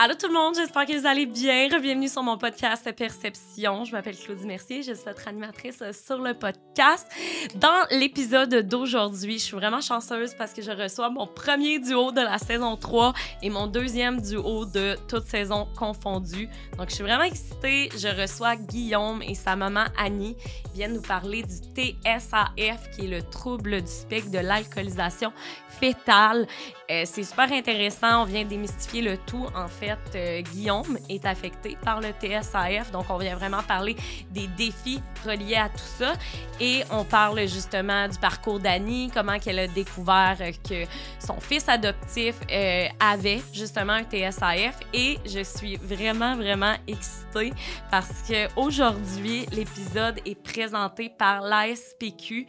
Allô tout le monde, j'espère que vous allez bien. Bienvenue sur mon podcast Perception. Je m'appelle Claudie Mercier, je suis votre animatrice sur le podcast. Dans l'épisode d'aujourd'hui, je suis vraiment chanceuse parce que je reçois mon premier duo de la saison 3 et mon deuxième duo de toute saison confondue. Donc je suis vraiment excitée. Je reçois Guillaume et sa maman Annie. Viennent nous parler du TSAF qui est le trouble du spectre de l'alcoolisation fétale. Euh, c'est super intéressant. On vient démystifier le tout. En fait, euh, Guillaume est affecté par le TSAF. Donc, on vient vraiment parler des défis reliés à tout ça. Et on parle justement du parcours d'Annie, comment qu'elle a découvert que son fils adoptif euh, avait justement un TSAF. Et je suis vraiment, vraiment excitée parce qu'aujourd'hui, l'épisode est présenté par l'ASPQ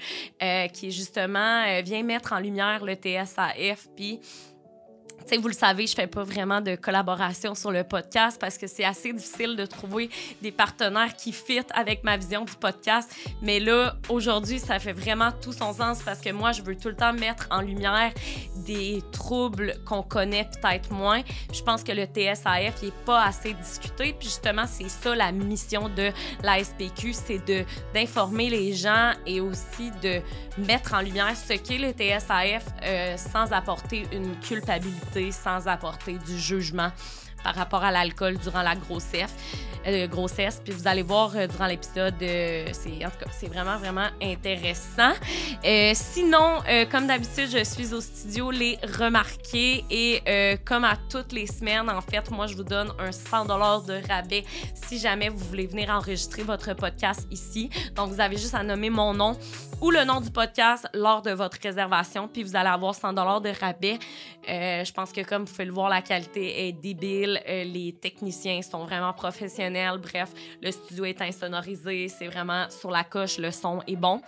qui justement vient mettre en lumière le TSAF. Puis vous le savez, je fais pas vraiment de collaboration sur le podcast parce que c'est assez difficile de trouver des partenaires qui fit avec ma vision du podcast. Mais là, aujourd'hui, ça fait vraiment tout son sens parce que moi, je veux tout le temps mettre en lumière des troubles qu'on connaît peut-être moins. Je pense que le TSAF n'est pas assez discuté. Puis justement, c'est ça la mission de la SPQ, c'est de d'informer les gens et aussi de mettre en lumière ce qu'est le TSAF euh, sans apporter une culpabilité sans apporter du jugement par rapport à l'alcool durant la grossesse. Euh. Puis vous allez voir euh, durant l'épisode, euh, c'est vraiment vraiment intéressant. sinon, comme d'habitude, je suis au studio les remarquer et comme à toutes les semaines, en fait, moi je vous donne un 100 dollars de rabais si jamais vous voulez venir enregistrer votre podcast ici. Donc vous avez juste à nommer mon nom ou le nom du podcast lors de votre réservation, puis vous allez avoir 100 dollars de rabais. je pense que comme vous pouvez le voir, la qualité est débile. les techniciens sont vraiment professionnels Bref, le studio est insonorisé, c'est vraiment sur la coche, le son est bon.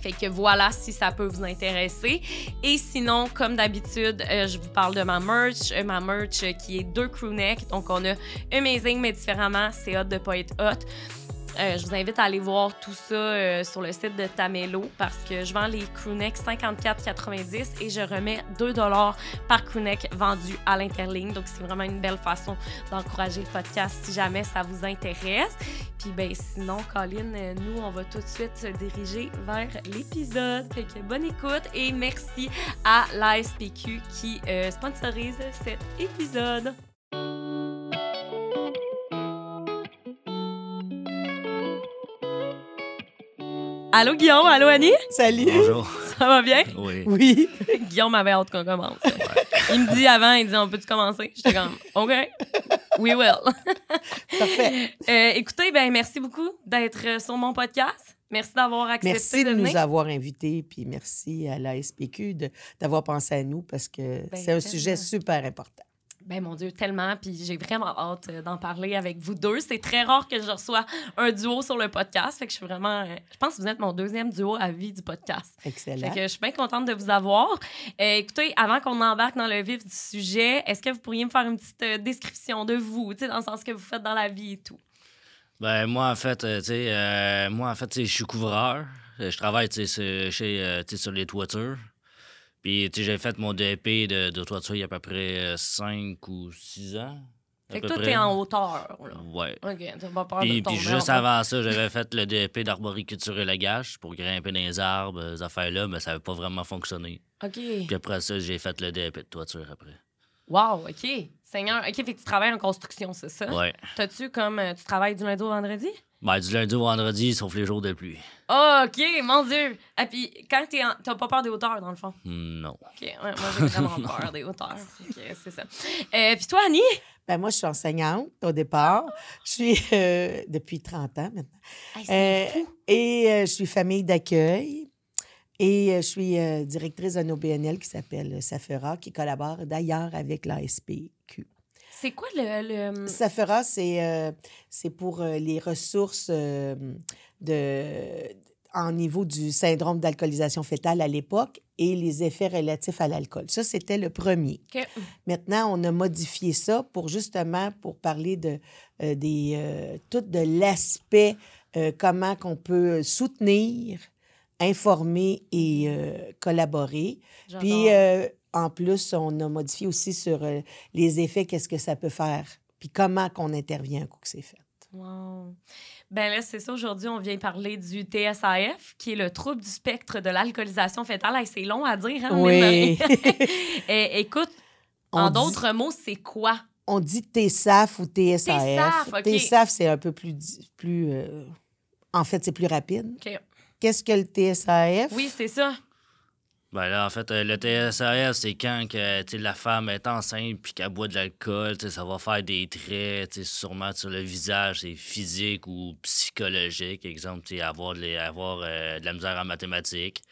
Fait que voilà si ça peut vous intéresser. Et sinon, comme d'habitude, euh, je vous parle de ma merch. Euh, ma merch euh, qui est deux crewnecks. Donc, on a Amazing, mais différemment, c'est hot de pas être hot. Euh, je vous invite à aller voir tout ça euh, sur le site de Tamelo parce que je vends les crewnecks 54,90 et je remets 2 par crewneck vendu à l'interligne. Donc, c'est vraiment une belle façon d'encourager le podcast si jamais ça vous intéresse. Puis, ben, sinon, Colin, euh, nous, on va tout de suite se diriger vers l'épisode. Fait bonne écoute et merci à l'ASPQ qui sponsorise cet épisode. Allô Guillaume, allô Annie? Salut. Bonjour. Ça va bien? Oui. Oui. Guillaume avait hâte qu'on commence. Il me dit avant, il dit on peut-tu commencer? J'étais comme OK, we will. Parfait. Euh, écoutez, ben merci beaucoup d'être sur mon podcast. Merci d'avoir accepté merci de, de, venir. nous avoir invités, puis merci à la SPQ d'avoir pensé à nous parce que Ben, c'est un sujet super important. Ben mon Dieu, tellement. Puis j'ai vraiment hâte euh, d'en parler avec vous deux. C'est très rare que je reçois un duo sur le podcast. Fait que je suis vraiment. euh, je pense que vous êtes mon deuxième duo à vie du podcast. Fait Excellent. que je suis bien contente de vous avoir. Euh, écoutez, avant qu'on embarque dans le vif du sujet, est-ce que vous pourriez me faire une petite description de vous, tu sais, dans le sens que vous faites dans la vie et tout? Ben, moi, en fait, euh, tu sais, euh, moi, en fait, tu sais, je suis couvreur. Je travaille, tu sais, sur- chez, tu sais, sur les toitures. Puis, tu sais, j'ai fait mon DEP de, de toiture il y a à peu près 5 ou 6 ans. Fait que toi, t'es en hauteur, là. Ouais. OK, t'as pas peur Puis, de tomber. puis juste avant ça, j'avais fait le DEP d'arboriculture et lagage pour grimper dans les arbres, euh, ces affaires-là, mais ça n'avait pas vraiment fonctionné. OK. Puis après ça, j'ai fait le DEP de toiture après. Wow, OK. Seigneur. OK, fait que tu travailles en construction, c'est ça? Ouais. T'as-tu comme. euh, tu travailles du lundi au vendredi? Ben, du lundi au vendredi, sauf les jours de pluie. Oh, OK, mon Dieu. Et puis, quand t'es en... t'as pas peur des hauteurs, dans le fond? Non. OK, ouais, moi, j'ai vraiment peur des hauteurs. Que c'est ça. Euh, puis toi, Annie? Ben, moi, je suis enseignante au départ. Je suis euh, depuis 30 ans maintenant. Euh, et euh, je suis famille d'accueil. Et je suis euh, directrice d'un OBNL qui s'appelle Safera, qui collabore d'ailleurs avec l'ASPQ. C'est quoi le. le... Safera, c'est euh, c'est pour euh, les ressources euh, de, en niveau du syndrome d'alcoolisation fétale à l'époque et les effets relatifs à l'alcool. Ça, c'était le premier. Maintenant, on a modifié ça pour justement pour parler de des tout de l'aspect comment qu'on peut soutenir, informer et collaborer. Puis en plus, on a modifié aussi sur euh, les effets, qu'est-ce que ça peut faire, puis comment qu'on intervient un coup que c'est fait. Wow. Ben là, c'est ça. Aujourd'hui, on vient parler du TSAF, qui est le trouble du spectre de l'alcoolisation fétale. Hey, c'est long à dire, hein? Oui. Eh, écoute, On en dit- d'autres mots, c'est quoi? On dit TSAF ou TSAF. TSAF, OK. TSAF, c'est un peu plus. plus euh, en fait, c'est plus rapide. OK. Qu'est-ce que le TSAF? Oui, c'est ça. Ben là, en fait, euh, le TSAF, c'est quand que, la femme est enceinte puis qu'elle boit de l'alcool, ça va faire des traits, sûrement sur le visage, c'est physique ou psychologique. Exemple, avoir, de, la- avoir euh, de la misère en mathématiques.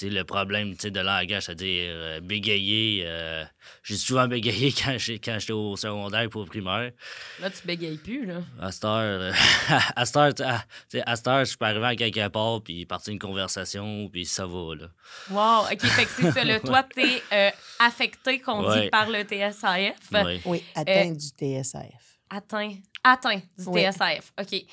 Le problème, de langage, c'est-à-dire euh, bégayer. euh, j'ai souvent bégayé quand j'étais au secondaire pour au primaire. Là, tu bégayes plus, là. À cette heure, à cette heure, cette heure, je peux arriver à quelque part puis partir une conversation puis ça va, là. Wow. OK, fait que c'est ça. Le toi, t'es euh, affecté, qu'on dit, par le TSAF. Ouais. Oui, atteinte du TSAF. Atteint. Atteint du Oui. TSAF. OK.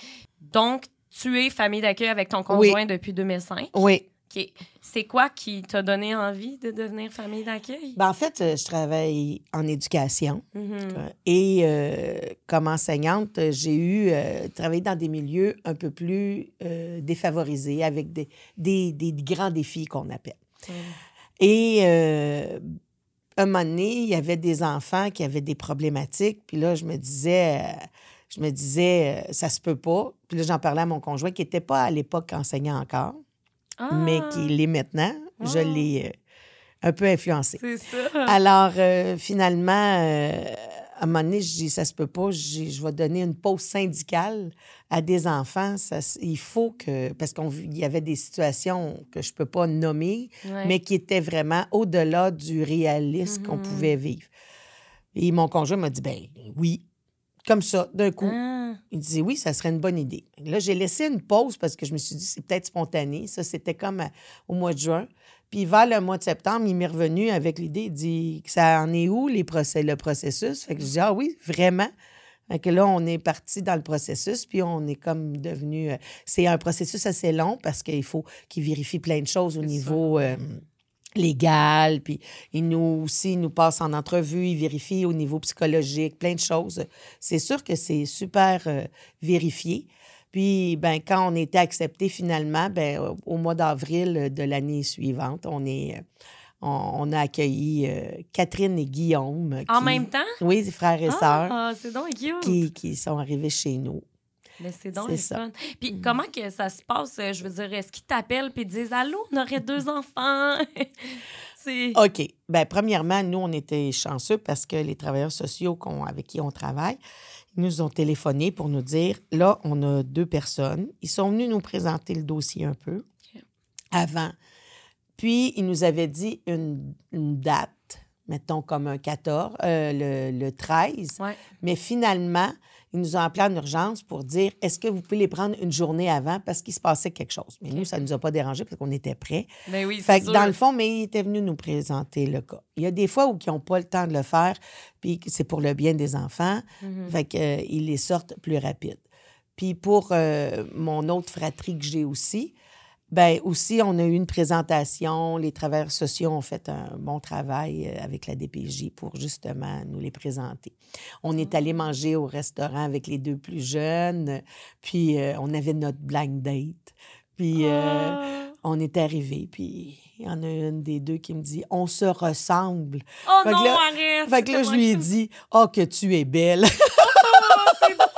Donc, tu es famille d'accueil avec ton conjoint depuis 2005. Oui. OK. C'est quoi qui t'a donné envie de devenir famille d'accueil? Ben, en fait, euh, je travaille en éducation. Mhm. Euh, Et euh, comme enseignante, euh, j'ai eu euh, travaillé dans des milieux un peu plus euh, défavorisés, avec des, des, des grands défis qu'on appelle. Et euh, un moment donné, il y avait des enfants qui avaient des problématiques. Puis là, je me disais, euh, je me disais, euh, ça se peut pas. Puis là, j'en parlais à mon conjoint qui n'était pas à l'époque enseignant encore, Ah, mais qui l'est maintenant. Je Ah. l'ai euh, un peu influencé. C'est ça. Alors, euh, finalement, euh, à un moment donné, je dis, ça se peut pas, je vais donner une pause syndicale à des enfants. Ça il faut que... Parce qu'il y avait des situations que je peux pas nommer, Ouais. mais qui étaient vraiment au-delà du réalisme qu'on Mhm. pouvait vivre. Et mon conjoint m'a dit, ben oui, comme ça, d'un coup. Ah. Il disait oui, ça serait une bonne idée. Là, j'ai laissé une pause parce que je me suis dit, c'est peut-être spontané. Ça, c'était comme à- au mois de juin. Puis vers le mois de septembre, il m'est revenu avec l'idée, il dit, ça en est où les procès, le processus? Fait que je dis, ah oui, vraiment? Fait que là, on est parti dans le processus, puis on est comme devenu... euh, c'est un processus assez long parce qu'il faut qu'il vérifie plein de choses au niveau... euh, légal, puis il nous aussi il nous passe en entrevue, il vérifie au niveau psychologique, plein de choses. C'est sûr que c'est super euh, vérifié. Puis, ben, quand on était accepté finalement, ben, au- mois d'avril de l'année suivante, on, est, euh, on, on a accueilli euh, Catherine et Guillaume. En même temps? Oui, frères et sœurs, Ah, c'est donc cute. qui, qui sont arrivés chez nous. Mais c'est donc le. Mm. fun. Puis comment que ça se passe? euh, Je veux dire, est-ce qu'ils t'appellent puis disent Allô, on aurait deux enfants? OK. Bien, premièrement, nous, on était chanceux parce que les travailleurs sociaux avec qui on travaille, ils nous ont téléphoné pour nous dire là, on a deux personnes. Ils sont venus nous présenter le dossier un peu avant. Puis, ils nous avaient dit une, une date, mettons comme un 14, euh, le, le 13. Ouais. Mais finalement, ils nous ont appelé en urgence pour dire est-ce que vous pouvez les prendre une journée avant parce qu'il se passait quelque chose? Mais nous, ça ne nous a pas dérangé parce qu'on était prêts. Ben oui, Fait que sûr. dans le fond, mais il était venu nous présenter le cas. Il y a des fois où ils n'ont pas le temps de le faire, puis c'est pour le bien des enfants. Mhm. Fait qu'ils les sortent plus rapide. Puis pour euh, mon autre fratrie que j'ai aussi, ben aussi, on a eu une présentation. Les travailleurs sociaux ont fait un bon travail euh, avec la DPJ pour justement nous les présenter. On est allé manger au restaurant avec les deux plus jeunes, puis euh, on avait notre blind date. Puis euh, Ah. on est arrivé, puis il y en a une des deux qui me dit On se ressemble. Oh Fait que non, là- arrête! Fait que là, je lui ai dit Oh, que tu es belle. Oh,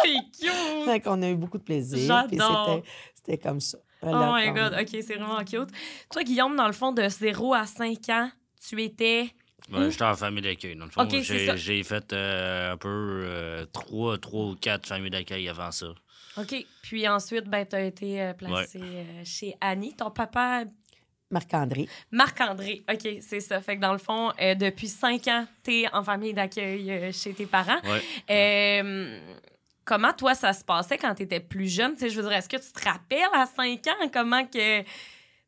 c'est cute! fait qu'on a eu beaucoup de plaisir. Puis J'adore. C'était comme ça. Oh Voilà, my God, OK, c'est vraiment cute. Toi, Guillaume, dans le fond, de 0 à 5 ans, tu étais... Ouais, J'étais en famille d'accueil. Dans le fond, Ok, c'est ça. j'ai j'ai fait euh, un peu euh, trois, trois ou quatre familles d'accueil avant ça. OK. Puis ensuite, ben, tu as été euh, placé euh, chez Annie. Ton papa, Marc-André. Marc-André. OK, c'est ça. Fait que dans le fond, euh, depuis 5 ans, tu es en famille d'accueil euh, chez tes parents. Ouais. Euh, comment, toi, ça se passait quand tu étais plus jeune? Tu sais, je veux dire, est-ce que tu te rappelles à 5 ans comment que... Tu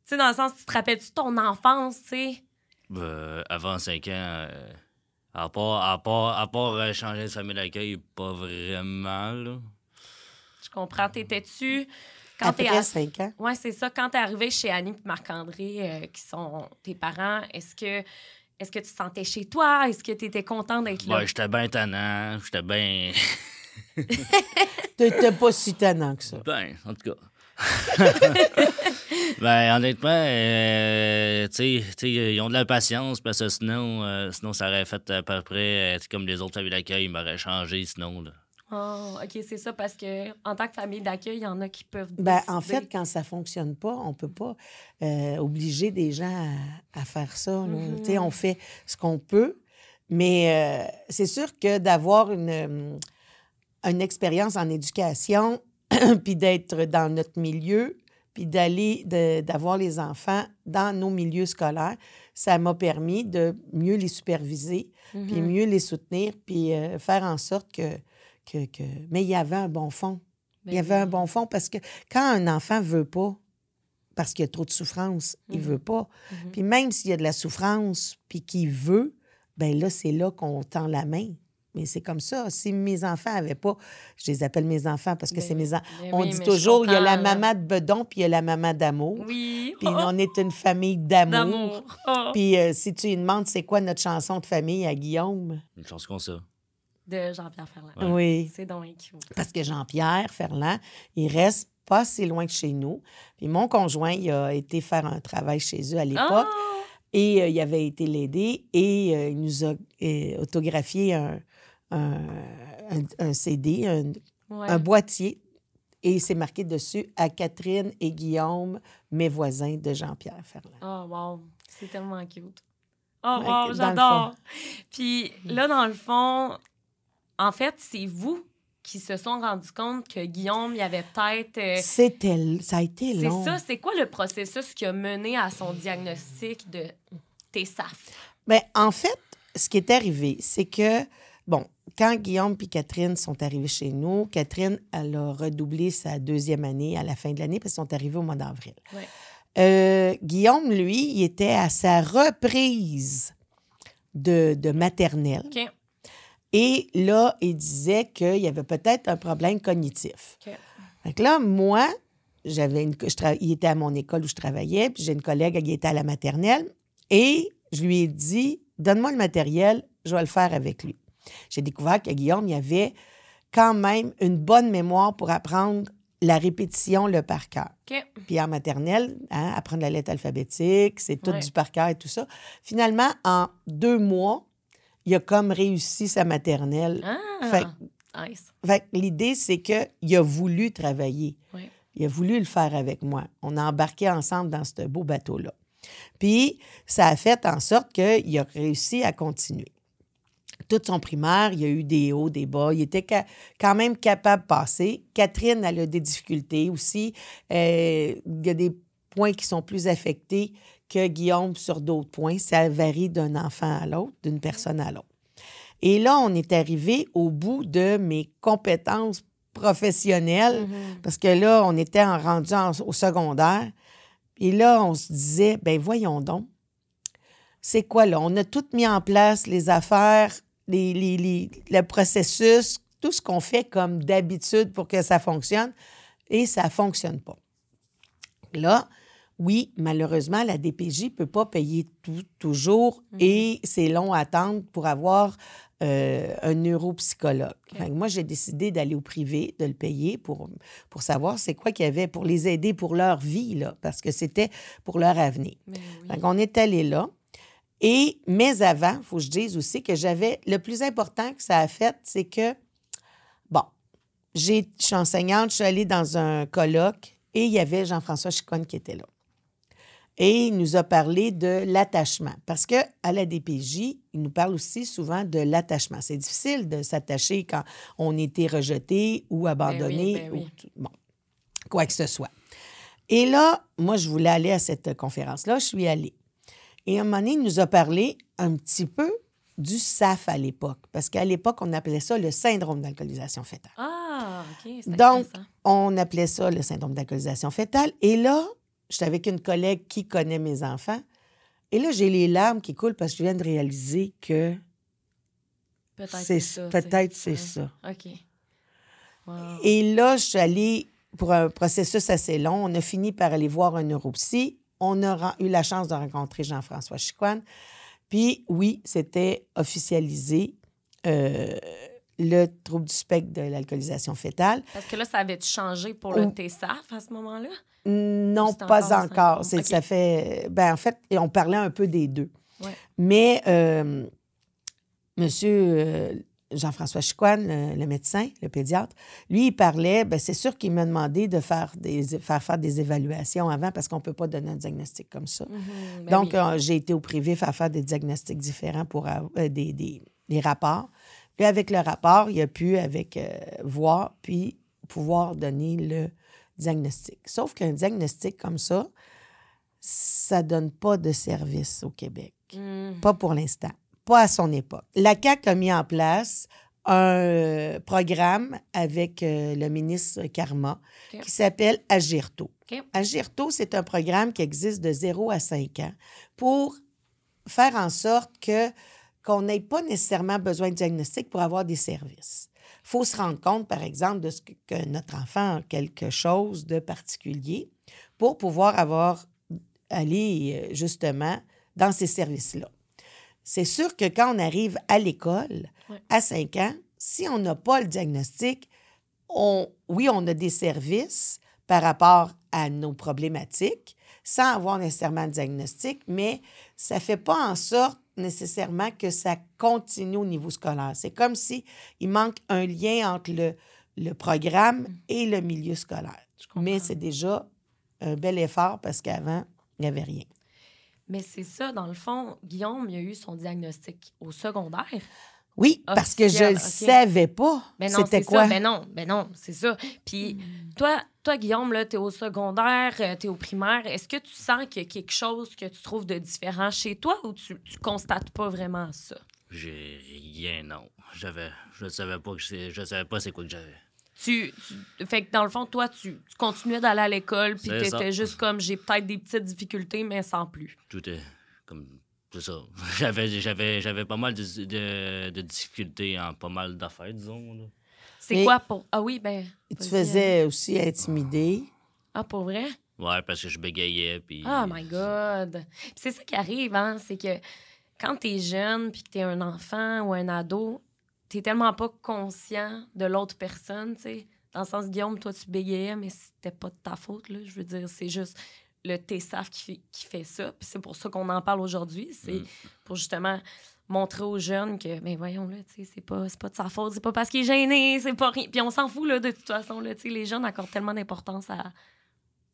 sais, dans le sens, tu te rappelles-tu de ton enfance, tu sais? Ben, avant 5 ans, euh, à part, à part, à part euh, changer de famille d'accueil, pas vraiment, là. Je comprends. T'étais-tu... Quand t'es à- cinq ans. Oui, c'est ça. Quand t'es arrivé chez Annie et Marc-André, euh, qui sont tes parents, est-ce que est-ce que tu te sentais chez toi? Est-ce que tu étais content d'être là? Ouais, j'étais bien tannant. J'étais bien. T'étais pas si tannant que ça. Ben, en tout cas. ben, honnêtement, euh, tu sais- ils ont de la patience parce que sinon, euh, sinon ça aurait fait à peu près euh, comme les autres familles d'accueil, ils m'auraient changé sinon. Là. Oh, OK, c'est ça, parce que en tant que famille d'accueil, il y en a qui peuvent. Ben, en fait, quand ça fonctionne pas, on peut pas euh, obliger des gens à, à faire ça. sais, On fait ce qu'on peut, mais euh, c'est sûr que d'avoir une, euh, une expérience en éducation, puis d'être dans notre milieu, puis d'aller, de- d'avoir les enfants dans nos milieux scolaires, ça m'a permis de mieux les superviser, puis Mhm. mieux les soutenir, puis euh, faire en sorte que, que, que... Mais il y avait un bon fond. Ben Il y avait un bon fond parce que quand un enfant veut pas, parce qu'il y a trop de souffrance, il Mhm. veut pas. Mhm. Puis même s'il y a de la souffrance, puis qu'il veut, ben là, c'est là qu'on tend la main. Mais c'est comme ça. Si mes enfants avaient pas, je les appelle mes enfants parce que Ben c'est mes enfants. Ben On oui, dit toujours, il y a la maman de bedon, puis il y a la maman d'amour. Oui. Puis Oh, on est une famille d'amour. D'amour. Oh. Puis euh, si tu lui demandes c'est quoi notre chanson de famille à Guillaume, Une chance qu'on ça. De Jean-Pierre Ferland. Ouais. oui, C'est donc cute. parce que Jean-Pierre Ferland, il reste pas si loin de chez nous. Puis mon conjoint, il a été faire un travail chez eux à l'époque Ah! et euh, il avait été l'aider et euh, il nous a euh, autographié un, un, un- CD, un, Ouais. un boîtier et c'est marqué dessus à Catherine et Guillaume, mes voisins de Jean-Pierre Ferland. Oh, wow. C'est tellement cute. Oh, wow, j'adore. Puis là, dans le fond, en fait, c'est vous qui se sont rendus compte que Guillaume, il y avait peut-être. euh, C'était, ça a été c'est long. ça, c'est quoi le processus qui a mené à son diagnostic de TSAF? Ben, en fait, ce qui est arrivé, c'est que, bon, quand Guillaume et Catherine sont arrivés chez nous, Catherine, elle a redoublé sa deuxième année à la fin de l'année parce qu'ils sont arrivés au mois d'avril. Ouais. Euh, Guillaume, lui, il était à sa reprise de, de maternelle. Et là, il disait qu'il y avait peut-être un problème cognitif. Que là, moi, j'avais une, je tra- il était à mon école où je travaillais, puis j'ai une collègue qui était à la maternelle, et je lui ai dit, donne-moi le matériel, je vais le faire avec lui. J'ai découvert que Guillaume, il avait quand même une bonne mémoire pour apprendre la répétition, le par cœur. Puis en maternelle, hein, apprendre la lettre alphabétique, c'est tout Ouais. du par cœur et tout ça. Finalement, en deux mois, il a comme réussi sa maternelle. Ah! Fait- nice. Fait l'idée, c'est qu'il a voulu travailler. Ouais. Il a voulu le faire avec moi. On a embarqué ensemble dans ce beau bateau-là. Puis, ça a fait en sorte qu'il a réussi à continuer. Toute son primaire, il y a eu des hauts, des bas. Il était quand même capable de passer. Catherine, elle a des difficultés aussi. Euh, il y a des points qui sont plus affectés que Guillaume sur d'autres points. Ça varie d'un enfant à l'autre, d'une personne à l'autre. Et là, on est arrivé au bout de mes compétences professionnelles Mhm. parce que là, on était en rendu en- au secondaire. Et là, on se disait, ben voyons donc, c'est quoi là? On a tout mis en place, les affaires, les, les- les- le processus, tout ce qu'on fait comme d'habitude pour que ça fonctionne, et ça ne fonctionne pas. Là, oui, malheureusement, la DPJ ne peut pas payer tout toujours et c'est long à attendre pour avoir euh, un neuropsychologue. Que moi, j'ai décidé d'aller au privé, de le payer pour, pour savoir c'est quoi qu'il y avait pour les aider pour leur vie, là, parce que c'était pour leur avenir. Oui. Qu'on est allé là. Et, mais avant, il faut que je dise aussi que j'avais. Le plus important que ça a fait, c'est que, bon, je suis enseignante, je suis allée dans un colloque et il y avait Jean-François Chicoine qui était là. Et il nous a parlé de l'attachement. Parce qu'à la DPJ, il nous parle aussi souvent de l'attachement. C'est difficile de s'attacher quand on était rejeté ou abandonné. ben oui. ou tout- bon, quoi que ce soit. Et là, moi, je voulais aller à cette conférence-là. Je suis allée. Et à un moment donné, il nous a parlé un petit peu du SAF à l'époque. Parce qu'à l'époque, on appelait ça le syndrome d'alcoolisation fétale. Ah, OK. Donc, on appelait ça le syndrome d'alcoolisation fétale. Et là, j'étais avec une collègue qui connaît mes enfants. Et là, j'ai les larmes qui coulent parce que je viens de réaliser que Peut-être c'est ça. peut-être c'est ça. OK. Wow. Et là, je suis allée pour un processus assez long. On a fini par aller voir un neuropsy. On a eu la chance de rencontrer Jean-François Chicoine. Puis oui, c'était officialisé euh, le trouble du spectre de l'alcoolisation fétale. Parce que là, ça avait changé pour le. TSAF à ce moment-là? Non, pas encore. C'est? Ça fait. Ben, en fait, on parlait un peu des deux. Ouais. Mais euh, Monsieur euh, Jean-François Chicoine, le, le médecin, le pédiatre, lui, il parlait. Ben, c'est sûr qu'il m'a demandé de faire, des, faire faire des évaluations avant parce qu'on ne peut pas donner un diagnostic comme ça. Mhm, ben Donc, oui. euh, j'ai été au privé faire faire des diagnostics différents pour avoir euh, des, des- des rapports. Puis, avec le rapport, il a pu avec, euh, voir puis pouvoir donner le diagnostic. Sauf qu'un diagnostic comme ça, ça donne pas de service au Québec. Mhm. Pas pour l'instant. Pas à son époque. La CAQ a mis en place un euh, programme avec euh, le ministre Karma qui s'appelle Agirto. Agirto, c'est un programme qui existe de 0 à 5 ans pour faire en sorte que qu'on n'ait pas nécessairement besoin de diagnostic pour avoir des services. Il faut se rendre compte, par exemple, de ce que, que notre enfant a quelque chose de particulier pour pouvoir avoir aller euh, justement dans ces services-là. C'est sûr que quand on arrive à l'école, Ouais. à 5 ans, si on n'a pas le diagnostic, on, oui, on a des services par rapport à nos problématiques sans avoir nécessairement de diagnostic, mais ça ne fait pas en sorte nécessairement que ça continue au niveau scolaire. C'est comme si il manque un lien entre le, le programme et le milieu scolaire. Mais c'est déjà un bel effort parce qu'avant, il n'y avait rien. Mais c'est ça, dans le fond, Guillaume, il a eu son diagnostic au secondaire. Oui, parce que je ne savais pas Ben non, c'était c'est quoi? ça. Ben non, ben non, c'est ça. Puis toi, toi, Guillaume, là, t'es au secondaire, euh, t'es au primaire. Est-ce que tu sens qu'il y a quelque chose que tu trouves de différent chez toi ou tu, tu constates pas vraiment ça? J'ai rien, non. J'avais. Je savais pas que c'est. Je savais pas c'est quoi que j'avais. Tu, tu- fait que dans le fond, toi, tu, tu continuais d'aller à l'école, puis t'étais juste comme j'ai peut-être des petites difficultés, mais sans plus. Tout est comme. C'est ça. J'avais, j'avais, j'avais pas mal de, de, de difficultés en pas mal d'affaires, disons. là. C'est Mais- quoi pour. Ah oui, ben. Tu faisais aussi intimider. Ah, pour vrai? Ouais, parce que je bégayais. Puis... Oh my God! Puis c'est ça qui arrive, hein? C'est que quand t'es jeune puis que t'es un enfant ou un ado, t'es tellement pas conscient de l'autre personne, tu sais. Dans le sens, Guillaume, toi, tu bégayais, mais c'était pas de ta faute, là. Je veux dire, c'est juste le TSAF qui fait, qui fait ça. Puis c'est pour ça qu'on en parle aujourd'hui. C'est Mm. pour justement montrer aux jeunes que, ben voyons, là, tu sais, c'est pas, pas de sa faute, c'est pas parce qu'il est gêné, c'est pas rien. Puis on s'en fout, là, de toute façon, là, tu sais, les jeunes accordent tellement d'importance à,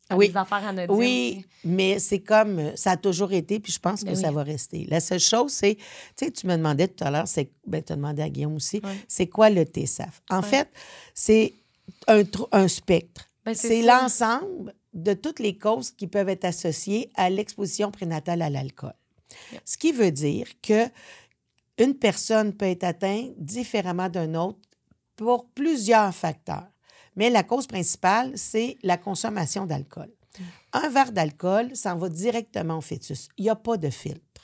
à Oui. des affaires anodines. Oui, tu sais. mais c'est comme ça a toujours été, puis je pense que Ben ça oui. va rester. La seule chose, c'est, tu sais, tu me demandais tout à l'heure, c'est, ben, tu as demandé à Guillaume aussi, c'est quoi le TSAF? En fait, c'est un, un spectre. Ben, c'est ça. l'ensemble de toutes les causes qui peuvent être associées à l'exposition prénatale à l'alcool. Ce qui veut dire que une personne peut être atteinte différemment d'un autre pour plusieurs facteurs. Mais la cause principale, c'est la consommation d'alcool. Un verre d'alcool s'en va directement au fœtus. Il n'y a pas de filtre.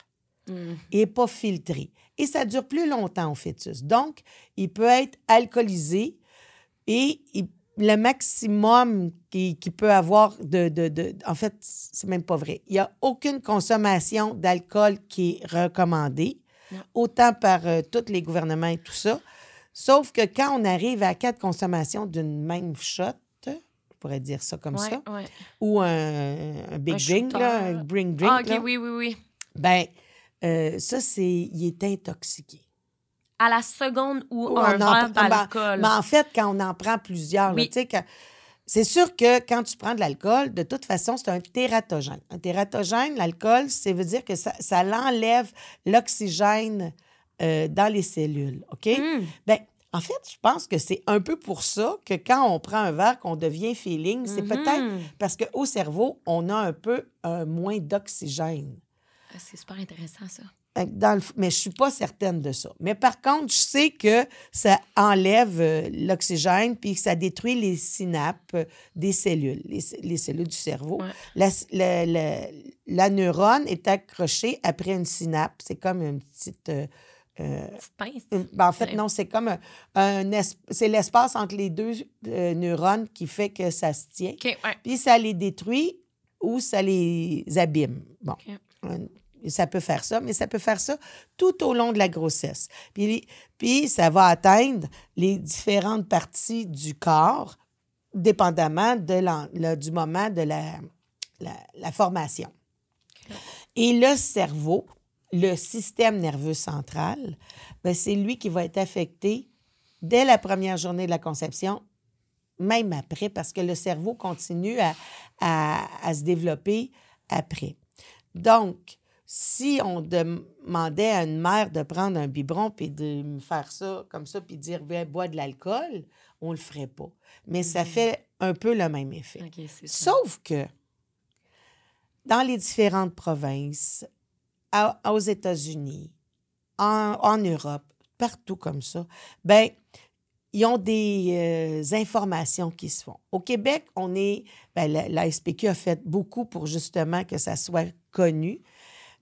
Mm. Il n'est pas filtré. Et ça dure plus longtemps au fœtus. Donc, il peut être alcoolisé et il- le maximum qu'il peut avoir de, de- de- En fait, c'est même pas vrai. Il n'y a aucune consommation d'alcool qui est recommandée, Non. autant par euh, tous les gouvernements et tout ça. Sauf que quand on arrive à quatre consommations d'une même shot, je pourrais dire ça comme Ouais, ça, ouais. ou un, un big drink, un drink drink, Ah, OK, là, oui, oui, oui. ben, euh, ça, c'est. Il est intoxiqué. À la seconde où Ou un on en verre prend- d'alcool. Mais en fait, quand on en prend plusieurs, là, Oui. tu sais, quand- c'est sûr que quand tu prends de l'alcool, de toute façon, c'est un tératogène. Un tératogène, l'alcool, ça veut dire que ça, ça l'enlève l'oxygène euh, dans les cellules. OK? Mm. Ben, en fait, je pense que c'est un peu pour ça que quand on prend un verre, qu'on devient feeling, c'est Mhm. peut-être parce qu'au cerveau, on a un peu un moins d'oxygène. Ah, C'est super intéressant, ça. Dans le f- mais je suis pas certaine de ça. Mais par contre, je sais que ça enlève euh, l'oxygène puis que ça détruit les synapses euh, des cellules, les, cellules du cerveau. Ouais. La, s- la- la- la neurone est accrochée après une synapse. C'est comme une petite... euh, une- ben, en fait, Ouais. non, c'est comme un, un es- c'est l'espace entre les deux euh, neurones qui fait que ça se tient. Ouais. Puis ça les détruit ou ça les abîme. Bon. Ça peut faire ça, mais ça peut faire ça tout au long de la grossesse. Puis, puis ça va atteindre les différentes parties du corps, dépendamment de le- du moment de la, la, la formation. Et le cerveau, le système nerveux central, ben, c'est lui qui va être affecté dès la première journée de la conception, même après, parce que le cerveau continue à, à- à se développer après. Donc, si on demandait à une mère de prendre un biberon puis de me faire ça comme ça puis dire ben, bois de l'alcool, on le ferait pas. Mais ça Mhm. fait un peu le même effet. Sauf que dans les différentes provinces, aux États-Unis, en, Europe, partout comme ça, ben ils ont des euh, informations qui se font. Au Québec, on est, ben, la, la a fait beaucoup pour justement que ça soit connu,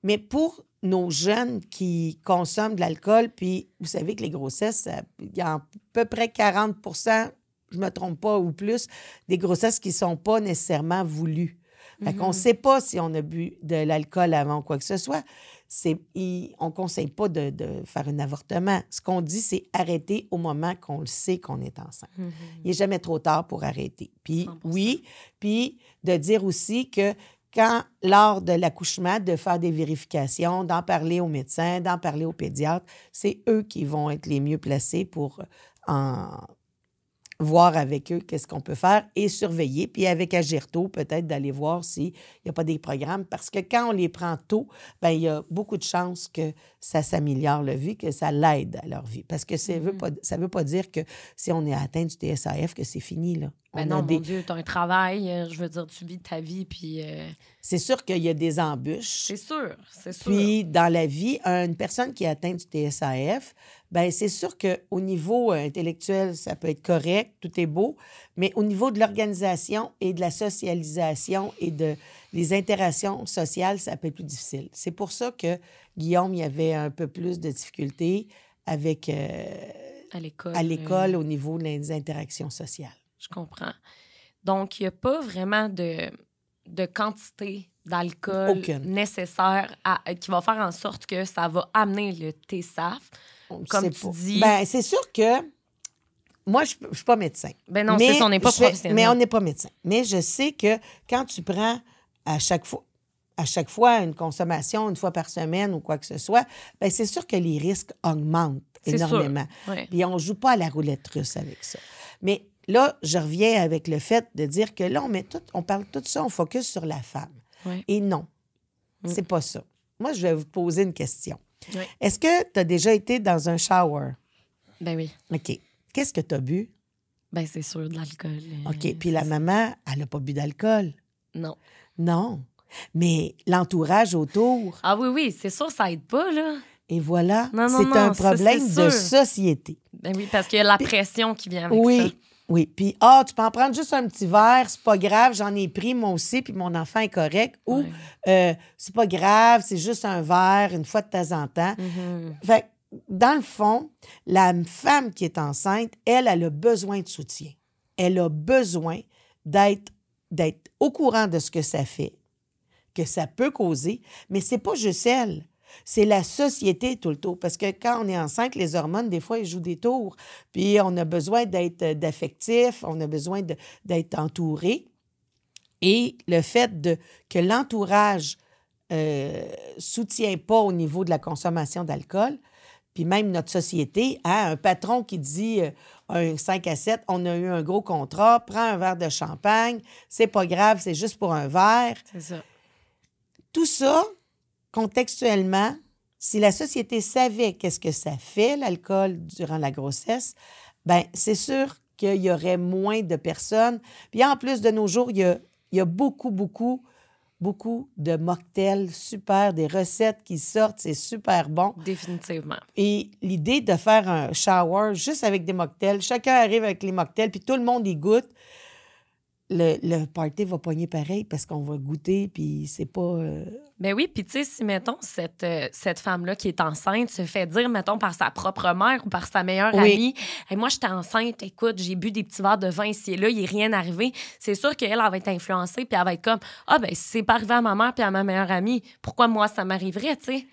mais pour nos jeunes qui consomment de l'alcool, puis vous savez que les grossesses, il y a à peu près 40% je me trompe pas, ou plus, des grossesses qui sont pas nécessairement voulues. Fait qu'on ne Mhm. sait pas si on a bu de l'alcool avant quoi que ce soit. Il- on ne conseille pas de, de faire un avortement. Ce qu'on dit, c'est arrêter au moment qu'on le sait qu'on est enceinte. Mhm. Il n'est jamais trop tard pour arrêter. Puis 100%. oui, puis de dire aussi que quand, lors de l'accouchement, de faire des vérifications, d'en parler aux médecins, d'en parler aux pédiatres, c'est eux qui vont être les mieux placés pour en voir avec eux qu'est-ce qu'on peut faire et surveiller. Puis avec Agirto, peut-être d'aller voir s'il n'y a pas des programmes. Parce que quand on les prend tôt, ben il y a beaucoup de chances que ça s'améliore la vie, que ça l'aide à leur vie. Parce que ça ne veut, Mhm. pas, ça veut pas dire que si on est atteint du TSAF, que c'est fini. Là. Ben On non, a mon des- Dieu, t'as un travail, euh, je veux dire, tu vis ta vie, puis euh, C'est sûr qu'il y a des embûches. c'est sûr, c'est sûr. Puis, dans la vie, une personne qui est atteinte du TSAF, ben c'est sûr qu'au niveau euh, intellectuel, ça peut être correct, tout est beau, mais au niveau de l'organisation et de la socialisation et de les interactions sociales, ça peut être plus difficile. C'est pour ça que Guillaume, il y avait un peu plus de difficultés avec, euh, à l'école. à euh, l'école au niveau des interactions sociales. Je comprends. Donc, il n'y a pas vraiment de, de quantité d'alcool Aucune. nécessaire à- qui va faire en sorte que ça va amener le TSAF. Comme tu pas. dis- Ben, c'est sûr que moi, je ne suis pas médecin. Ben non, c'est ça, on n'est pas professionnel. Mais on n'est pas médecin. Mais je sais que quand tu prends à chaque fois, à chaque fois une consommation, une fois par semaine ou quoi que ce soit, ben c'est sûr que les risques augmentent sûr. énormément. Ouais. Puis on ne joue pas à la roulette russe avec ça. Mais là, je reviens avec le fait de dire que là, on, met tout, on parle tout ça, on focus sur la femme. Et non, Mm. c'est pas ça. Moi, je vais vous poser une question. Est-ce que tu as déjà été dans un shower? Ben oui. OK. Qu'est-ce que tu as bu? Ben c'est sûr, de l'alcool. euh, OK. Puis la maman, elle n'a pas bu d'alcool? Non. Non. Mais l'entourage autour, Ah oui, oui, c'est sûr, ça aide pas, là. et voilà, Non, non, c'est un problème de société. Ben oui, parce qu'il y a la pression qui vient avec oui, ça. oui. Puis, ah, tu peux en prendre juste un petit verre, c'est pas grave, j'en ai pris moi aussi, puis mon enfant est correct. Ou, Ouais. euh, c'est pas grave, c'est juste un verre une fois de temps en temps. Mhm. Fait dans le fond, la femme qui est enceinte, elle, elle a besoin de soutien. Elle a besoin d'être, d'être au courant de ce que ça fait, que ça peut causer, mais c'est pas juste elle. C'est la société tout le tour. Parce que quand on est enceinte, les hormones, des fois, ils jouent des tours. Puis on a besoin d'être euh, d'affectif, on a besoin d'être entouré. Et le fait de, que l'entourage euh, soutient pas au niveau de la consommation d'alcool, puis même notre société, hein, un patron qui dit euh, un 5 à 7, on a eu un gros contrat, prends un verre de champagne, c'est pas grave, c'est juste pour un verre. C'est ça. Tout ça, contextuellement, si la société savait qu'est-ce que ça fait, l'alcool, durant la grossesse, ben c'est sûr qu'il y aurait moins de personnes. Puis en plus, de nos jours, il y a, il y a beaucoup, beaucoup, beaucoup de mocktails super, des recettes qui sortent, c'est super bon. Définitivement. Et l'idée de faire un shower juste avec des mocktails, chacun arrive avec les mocktails, puis tout le monde y goûte. Le, le party va pogner pareil parce qu'on va goûter, puis c'est pas. euh, Ben oui, puis tu sais, si, mettons, cette, euh, cette femme-là qui est enceinte se fait dire, mettons, par sa propre mère ou par sa meilleure Oui. amie, Hey, moi, j'étais enceinte, écoute, j'ai bu des petits verres de vin ici et là, il n'est rien arrivé. C'est sûr qu'elle, elle va être influencée, puis elle va être comme, ah, ben, si c'est pas arrivé à ma mère puis à ma meilleure amie, pourquoi moi, ça m'arriverait, tu sais?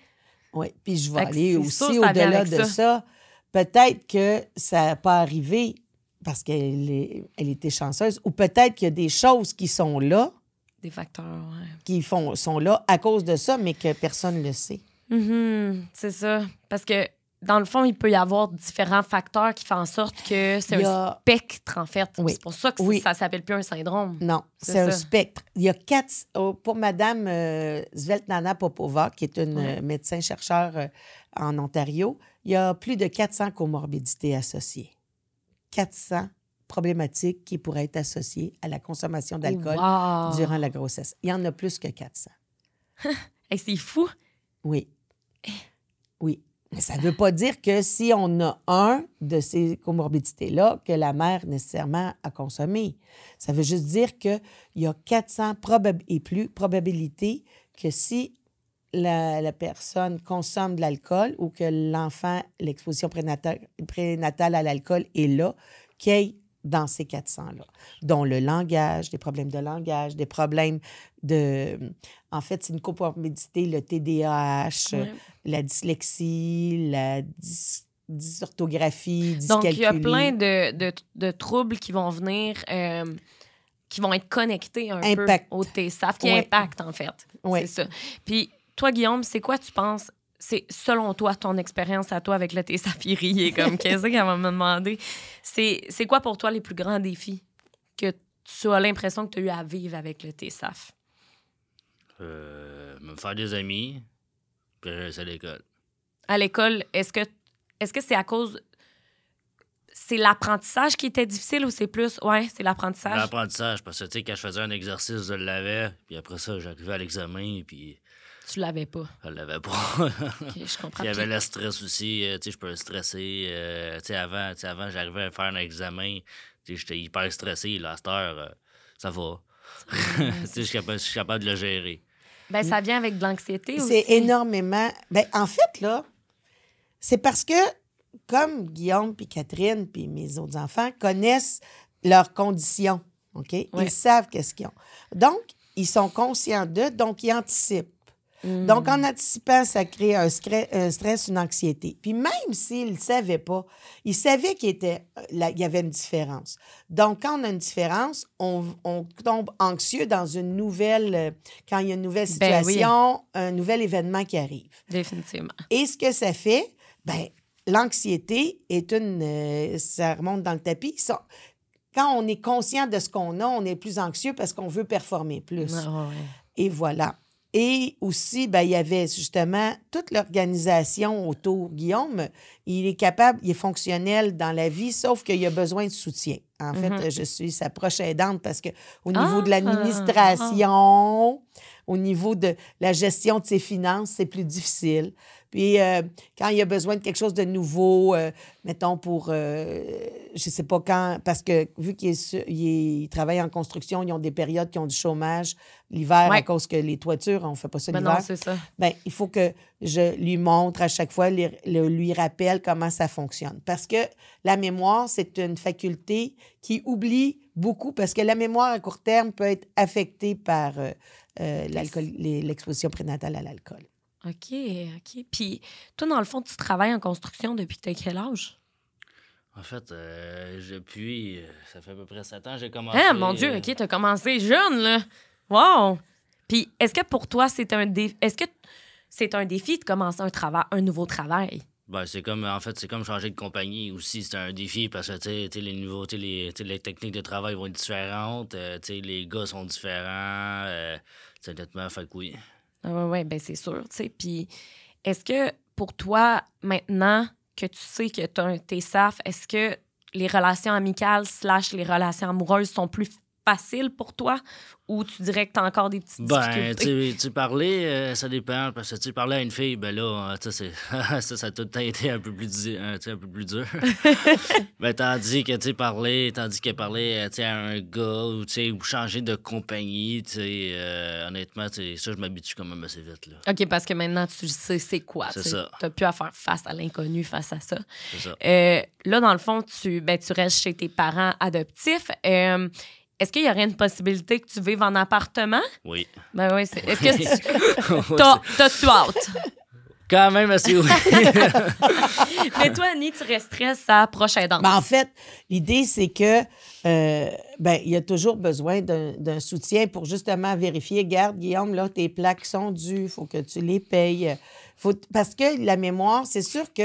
Oui, puis je vais aller aussi au-delà de ça. ça. Peut-être que ça n'a pas arrivé parce qu'elle elle était chanceuse, ou peut-être qu'il y a des choses qui sont là, Des facteurs, ouais. qui font, sont là à cause de ça, mais que personne ne le sait. Mhm, c'est ça. Parce que, dans le fond, il peut y avoir différents facteurs qui font en sorte que c'est y un a- spectre, en fait. Oui. C'est pour ça que Oui. ça s'appelle plus un syndrome. Non, C'est un spectre. Il y a quatre. oh, pour Madame euh, Sveltnana Popova, qui est une Ouais. euh, médecin-chercheur euh, en Ontario, il y a plus de 400 comorbidités associées. 400 problématiques qui pourraient être associées à la consommation d'alcool Wow. durant la grossesse. Il y en a plus que 400. Hey, c'est fou. Oui. Oui. Mais ça ne veut pas dire que si on a un de ces comorbidités-là, que la mère nécessairement a consommé. Ça veut juste dire qu'il y a 400 probab- et plus probabilités que si la, la personne consomme de l'alcool ou que l'enfant, l'exposition prénatale, prénatale à l'alcool est là, qu'il y ait dans ces 400-là, dont le langage, des problèmes de langage, des problèmes de... En fait, c'est une comorbidité, le TDAH, Ouais. la dyslexie, la dys- dysorthographie, Donc, il y a dyscalculie. plein de, de, de troubles qui vont venir, euh, qui vont être connectés un Impact. peu au TSAF, qui Ouais. impactent, en fait. Ouais. C'est ça. Puis, toi, Guillaume, c'est quoi tu penses? C'est selon toi, ton expérience à toi avec le TSAF, il riait comme qu'est-ce qu'elle va me demander? C'est c'est quoi pour toi les plus grands défis que tu as l'impression que tu as eu à vivre avec le TSAF? Euh, me faire des amis, puis rester à l'école. À l'école, est-ce que est-ce que c'est à cause c'est l'apprentissage qui était difficile ou c'est plus ouais, c'est l'apprentissage? L'apprentissage, parce que, tu sais, quand je faisais un exercice, je l'avais, puis après ça, j'arrivais à l'examen, puis Tu l'avais pas. je l'avais pas. Je comprends. Il y avait le stress aussi, euh, tu sais, je peux stresser. euh, tu sais, avant, tu sais, avant j'arrivais à faire un examen, tu sais, j'étais hyper stressé. Là, à cette heure, euh, ça va. Tu sais, je suis capable, capable de le gérer. Ben, ça vient avec de l'anxiété aussi. C'est énormément. Ben, en fait, là, c'est parce que, comme Guillaume puis Catherine puis mes autres enfants connaissent leurs conditions, OK? Ouais. Ils savent qu'est-ce qu'ils ont. Donc, ils sont conscients d'eux, donc ils anticipent. Donc, en anticipant, ça crée un, stress, une anxiété. Puis même s'ils ne savaient pas, ils savaient qu'il était, là, il y avait une différence. Donc, quand on a une différence, on, on tombe anxieux dans une nouvelle, quand il y a une nouvelle Ben oui. situation, un nouvel événement qui arrive. Définitivement. Et ce que ça fait, ben l'anxiété est une, euh, ça remonte dans le tapis. Ça- quand on est conscient de ce qu'on a, on est plus anxieux parce qu'on veut performer plus. Ah, ouais. Et voilà. Et aussi, ben, il y avait justement toute l'organisation autour. Guillaume, il est capable, il est fonctionnel dans la vie, sauf qu'il a besoin de soutien. En fait, je suis sa proche aidante parce que au niveau de Ah! l'administration, au niveau de la gestion de ses finances, c'est plus difficile. Puis euh, quand il a besoin de quelque chose de nouveau, euh, mettons pour, euh, je sais pas quand, parce que vu qu'il il travaille en construction, ils ont des périodes qui ont du chômage l'hiver Ouais. à cause que les toitures, on fait pas ça Ben l'hiver. Ben, il faut que je lui montre à chaque fois, le- lui rappelle comment ça fonctionne. Parce que la mémoire, c'est une faculté qui oublie beaucoup, parce que la mémoire à court terme peut être affectée par euh, euh, l'exposition prénatale à l'alcool. OK, OK. Puis, toi, dans le fond, tu travailles en construction depuis que tu as quel âge? En fait, euh, depuis, ça fait à peu près 7 ans, j'ai commencé. Ah, mon Dieu, OK, tu as commencé jeune, là. Wow! Puis, est-ce que pour toi, c'est un défi... Est-ce que c'est un défi de commencer un, travail, un nouveau travail? Ben, c'est comme, en fait, c'est comme changer de compagnie aussi. C'est un défi parce que, tu sais, tu sais, les nouveaux, tu sais, les, les techniques de travail vont être différentes. euh, les gars sont différents. Euh, honnêtement, fait que oui. Ah ouais, ouais, ben c'est sûr. Puis, est-ce que pour toi, maintenant que tu sais que tu as un TSAF, est-ce que les relations amicales slash les relations amoureuses sont plus facile pour toi ou tu dirais que tu as encore des petites Ben, difficultés? tu, tu parlais, euh, ça dépend. Parce que tu parlais à une fille, ben là, euh, tu ça, ça a tout le temps été un peu plus, tu sais, un peu plus dur. ben, tandis que, tu parler, tandis que parler, euh, tu à un gars ou, tu ou changer de compagnie, tu sais, euh, honnêtement, tu ça, je m'habitue quand même assez vite, là. OK, parce que maintenant, tu sais c'est quoi. C'est tu ça. n'as plus à faire face à l'inconnu, face à ça. C'est ça. Euh, là, dans le fond, tu, ben, tu restes chez tes parents adoptifs. Est-ce qu'il y aurait une possibilité que tu vives en appartement? Oui. Ben oui, c'est- est-ce que tu- t'as-tu hâte? quand même assez, oui. Mais toi, Annie, tu resterais sa prochaine aidante. Ben, en fait, l'idée, c'est que euh, ben, il y a toujours besoin d'un soutien pour justement vérifier. Garde, Guillaume, là, tes plaques sont dues, il faut que tu les payes. Faut, parce que la mémoire, c'est sûr que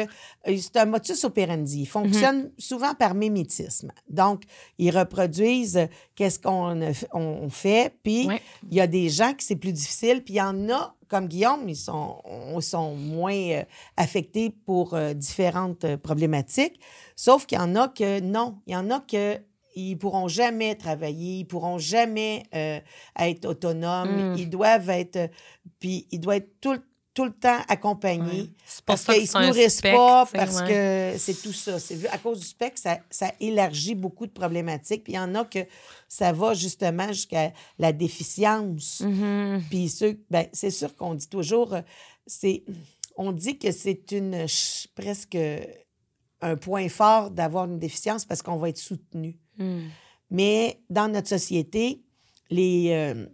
euh, c'est un motus operandi. Il fonctionne souvent par mimétisme. Donc, ils reproduisent euh, qu'est-ce qu'on on fait. Puis, Ouais. il y a des gens qui c'est plus difficile. Puis, il y en a, comme Guillaume, ils sont, on- sont moins euh, affectés pour euh, différentes euh, problématiques. Sauf qu'il y en a que non. Il y en a que ils pourront jamais travailler, ils pourront jamais euh, être autonomes. Mm. Ils doivent être, puis ils doivent être tout, le- tout le temps accompagnés. Ouais. Parce qu'ils que se nourrissent pas, parce ouais. que c'est tout ça. C'est vu à cause du spectre, ça, ça élargit beaucoup de problématiques. Puis il y en a que ça va justement jusqu'à la déficience. Mhm. Puis ceux, ben, c'est sûr qu'on dit toujours, euh, c'est, on dit que c'est une presque un point fort d'avoir une déficience parce qu'on va être soutenu. Mm. Mais dans notre société, les euh,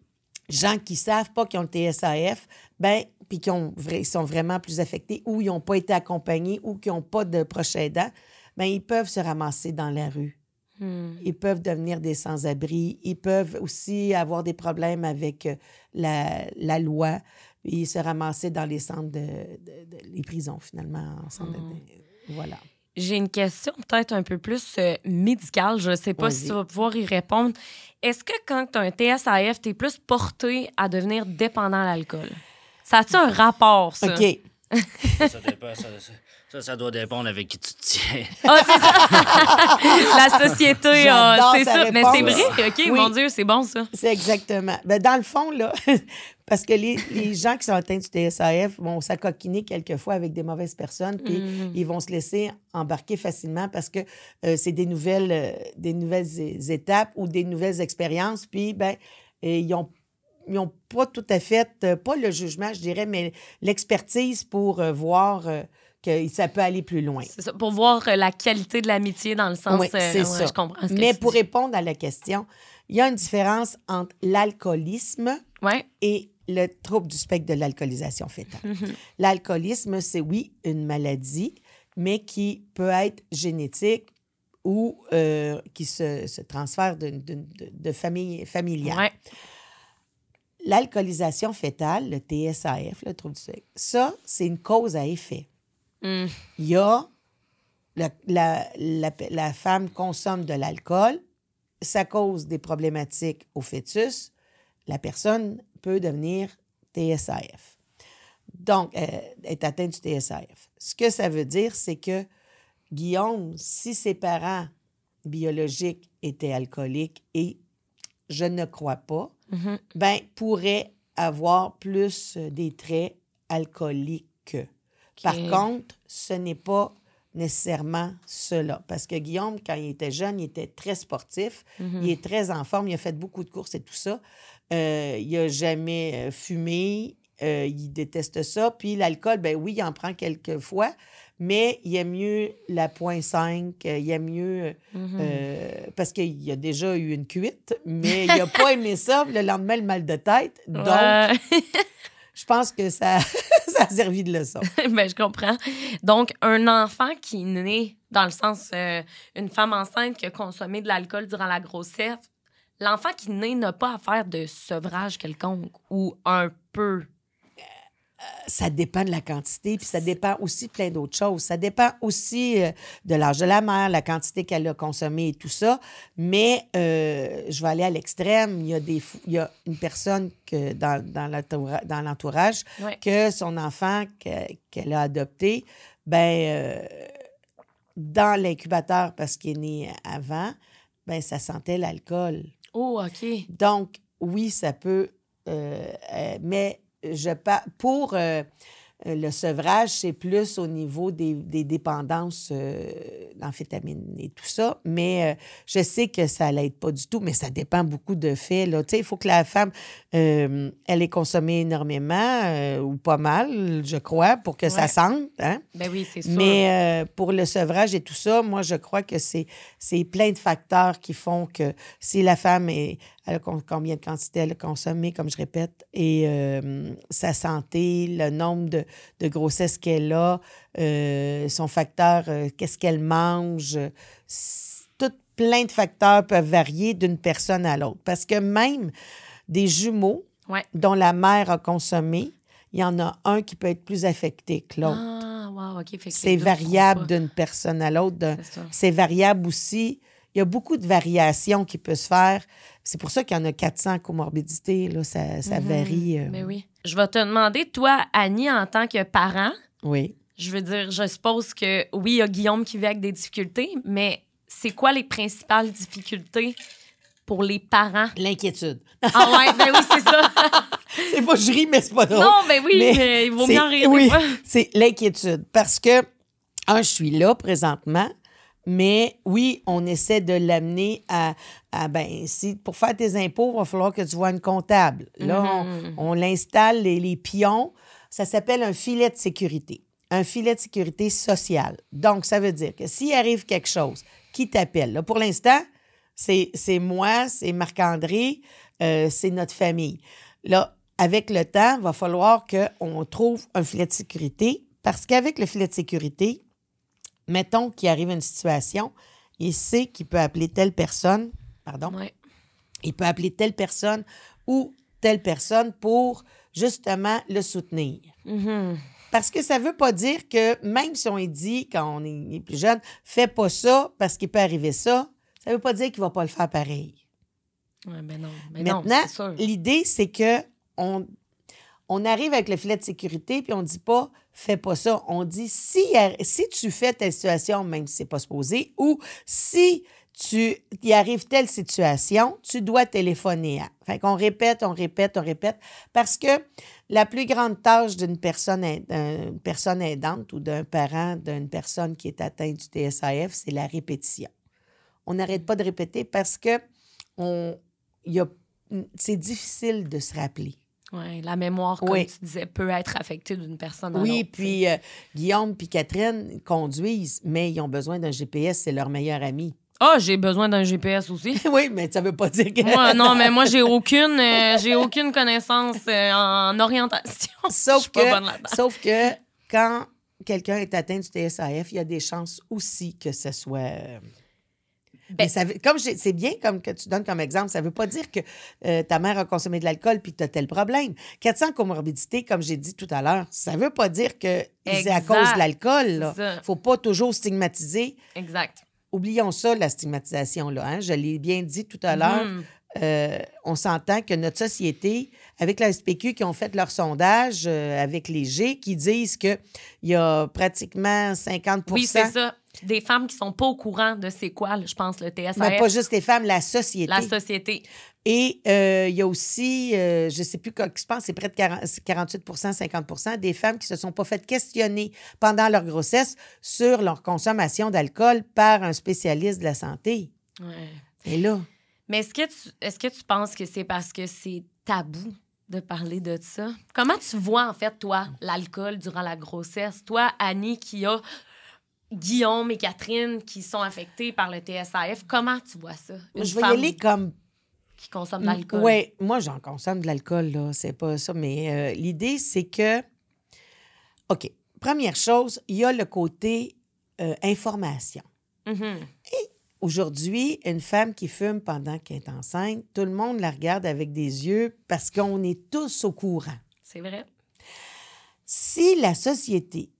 gens qui savent pas qu'ils ont le TSAF, ben, puis qui ont, sont vraiment plus affectés ou ils n'ont pas été accompagnés ou qui n'ont pas de proche aidant, ben, ils peuvent se ramasser dans la rue. Mm. Ils peuvent devenir des sans-abri. Ils peuvent aussi avoir des problèmes avec euh, la, la loi. Puis se ramasser dans les centres de, de- de- les prisons, finalement. en centre de- voilà. J'ai une question peut-être un peu plus euh, médicale. Je ne sais pas si tu vas pouvoir y répondre. Est-ce que quand tu as un TSAF, tu es plus porté à devenir dépendant à l'alcool? Ça a-tu un rapport, ça? OK. ça, dépend, ça, ça- ça, ça doit dépendre avec qui tu te tiens. Ah, c'est ça! La société, ah, c'est ça. Mais c'est vrai, OK, Oui. mon Dieu, c'est bon, ça. C'est exactement. Ben, dans le fond, là, parce que les, les gens qui sont atteints du TSAF vont s'acoquiner quelquefois avec des mauvaises personnes, puis Mhm. ils vont se laisser embarquer facilement parce que euh, c'est des nouvelles, euh, des nouvelles étapes ou des nouvelles expériences, puis ben, euh, ils ont ils n'ont pas tout à fait, euh, pas le jugement, je dirais, mais l'expertise pour euh, voir euh, que ça peut aller plus loin. C'est ça, pour voir euh, la qualité de l'amitié dans le sens. Oui, euh, c'est ouais, ça. Je comprends. ce Mais pour dis. répondre à la question, il y a une différence entre l'alcoolisme Ouais. et le trouble du spectre de l'alcoolisation fétale. Mhm. L'alcoolisme, c'est oui, une maladie, mais qui peut être génétique ou euh, qui se, se transfère de, de famille familiale. Ouais. L'alcoolisation fétale, le TSAF, le trouble du spectre, ça, c'est une cause à effet. Mm. Il y a la, la, la, la femme consomme de l'alcool, ça cause des problématiques au fœtus, la personne peut devenir TSAF. Donc, euh, est atteinte du TSAF. Ce que ça veut dire, c'est que Guillaume, si ses parents biologiques étaient alcooliques, et je ne crois pas, Mhm. ben, pourrait avoir plus euh, des traits alcooliques. Par contre, ce n'est pas nécessairement cela. Parce que Guillaume, quand il était jeune, il était très sportif, Mhm. il est très en forme, il a fait beaucoup de courses et tout ça. Euh, il n'a jamais euh, fumé, euh, il déteste ça. Puis l'alcool, ben oui, il en prend quelques fois, mais il aime mieux la point 5, euh, il aime mieux... Mhm. euh, parce qu'il a déjà eu une cuite, mais il n'a pas aimé ça. Le lendemain, le mal de tête. Donc, Ouais. je pense que ça, ça a servi de leçon. ben, je comprends. Donc, un enfant qui né, dans le sens, euh, une femme enceinte qui a consommé de l'alcool durant la grossesse, l'enfant qui naît n'a pas à faire de sevrage quelconque ou un peu. Ça dépend de la quantité, puis ça dépend aussi de plein d'autres choses. Ça dépend aussi euh, de l'âge de la mère, la quantité qu'elle a consommée et tout ça. Mais euh, je vais aller à l'extrême. Il y a, des, il y a une personne que dans, dans l'entoura- dans l'entourage que son enfant que- qu'elle a adopté, ben euh, dans l'incubateur parce qu'il est né avant, ben ça sentait l'alcool. Oh, OK. Donc, oui, ça peut. mais je pour euh, euh, le sevrage, c'est plus au niveau des, des dépendances euh, d'amphétamines et tout ça. Mais euh, je sais que ça l'aide pas du tout, mais ça dépend beaucoup de faits. il faut que la femme, euh, elle ait consommé énormément ou pas mal, je crois, pour que ça sente. Hein? Ben oui, c'est sûr. Mais pour le sevrage et tout ça, moi, je crois que c'est plein de facteurs qui font que si la femme est, elle a combien de quantité elle a consommé, comme je répète, et euh, sa santé, le nombre de, de grossesses qu'elle a, euh, son facteur, euh, qu'est-ce qu'elle mange, tout plein de facteurs peuvent varier d'une personne à l'autre. Parce que même des jumeaux Ouais. dont la mère a consommé, il y en a un qui peut être plus affecté que l'autre. Ah, wow, C'est variable d'une personne à l'autre. C'est variable aussi. Il y a beaucoup de variations qui peuvent se faire. C'est pour ça qu'il y en a 400 comorbidités. Là, ça, ça varie. euh, Ben oui. Je vais te demander, toi, Annie, en tant que parent, oui. je veux dire, je suppose que oui, il y a Guillaume qui vit avec des difficultés, mais c'est quoi les principales difficultés pour les parents? L'inquiétude. Ah ouais, ben oui, c'est ça. c'est pas je ris, mais c'est pas drôle. non, ben oui, Mais mais il vaut mieux en rire oui, c'est l'inquiétude. Parce que, un, je suis là présentement, mais oui, on essaie de l'amener à, à, ben, si pour faire tes impôts, il va falloir que tu vois une comptable. Là, Mhm. on, on l'installe, les, les pions. Ça s'appelle un filet de sécurité. Un filet de sécurité social. Donc, ça veut dire que s'il arrive quelque chose, qui t'appelle? Là, pour l'instant, c'est c'est moi, c'est Marc-André, euh, c'est notre famille. Là, avec le temps, il va falloir qu'on trouve un filet de sécurité parce qu'avec le filet de sécurité, mettons qu'il arrive une situation, il sait qu'il peut appeler telle personne, pardon, Ouais. il peut appeler telle personne ou telle personne pour justement le soutenir. Mhm. Parce que ça ne veut pas dire que même si on est dit quand on est plus jeune, fais pas ça parce qu'il peut arriver ça, ça ne veut pas dire qu'il ne va pas le faire pareil. Ouais, ben non. Ben non, Maintenant, l'idée, c'est que on, on arrive avec le filet de sécurité, puis on ne dit pas fais pas ça. On dit si, si tu fais telle situation, même si c'est pas supposé, ou si tu y arrive telle situation, tu dois téléphoner. Fait qu'on répète, on répète, on répète, parce que la plus grande tâche d'une personne, personne aidante ou d'un parent d'une personne qui est atteinte du TSAF, c'est la répétition. On n'arrête pas de répéter parce que on, y a, c'est difficile de se rappeler. La mémoire, comme Oui. tu disais, peut être affectée d'une personne à Oui, l'autre. puis euh, Guillaume puis Catherine conduisent, mais ils ont besoin d'un GPS, c'est leur meilleur ami. Ah, j'ai besoin d'un GPS aussi. oui, mais ça veut pas dire que... moi, non, mais moi, j'ai aucune, euh, j'ai aucune connaissance euh, en orientation. Sauf, que, sauf que quand quelqu'un est atteint du TSAF, il y a des chances aussi que ce soit... Ben- mais ça comme c'est bien comme que tu donnes comme exemple, ça ne veut pas dire que euh, ta mère a consommé de l'alcool puis tu as tel problème. 400 comorbidités, comme j'ai dit tout à l'heure, ça ne veut pas dire que c'est à cause de l'alcool. Faut pas toujours stigmatiser. Exact. Oublions ça, la stigmatisation. Là, hein. Je l'ai bien dit tout à l'heure. Mhm. Euh, on s'entend que notre société, avec la SPQ qui ont fait leur sondage euh, avec les G, qui disent qu'il y a pratiquement 50% Oui, c'est ça. Des femmes qui sont pas au courant de c'est quoi, je pense, le TSAF. Mais pas juste les femmes, la société. la société. Et euh, il y a aussi, euh, je ne sais plus quoi, je pense, c'est près de 40 c'est 48% 50% des femmes qui se sont pas faites questionner pendant leur grossesse sur leur consommation d'alcool par un spécialiste de la santé. Ouais. Et là, Mais est-ce que, tu, est-ce que tu penses que c'est parce que c'est tabou de parler de ça? Comment tu vois, en fait, toi, l'alcool durant la grossesse? Toi, Annie, qui a Guillaume et Catherine qui sont affectés par le TSAF, comment tu vois ça? Une je vais y aller comme qui consomme de l'alcool. Oui, moi, j'en consomme de l'alcool, là. C'est pas ça. Mais euh, l'idée, c'est que. OK. Première chose, il y a le côté euh, information. Mhm. Aujourd'hui, une femme qui fume pendant qu'elle est enceinte, tout le monde la regarde avec des yeux parce qu'on est tous au courant. C'est vrai. Si la société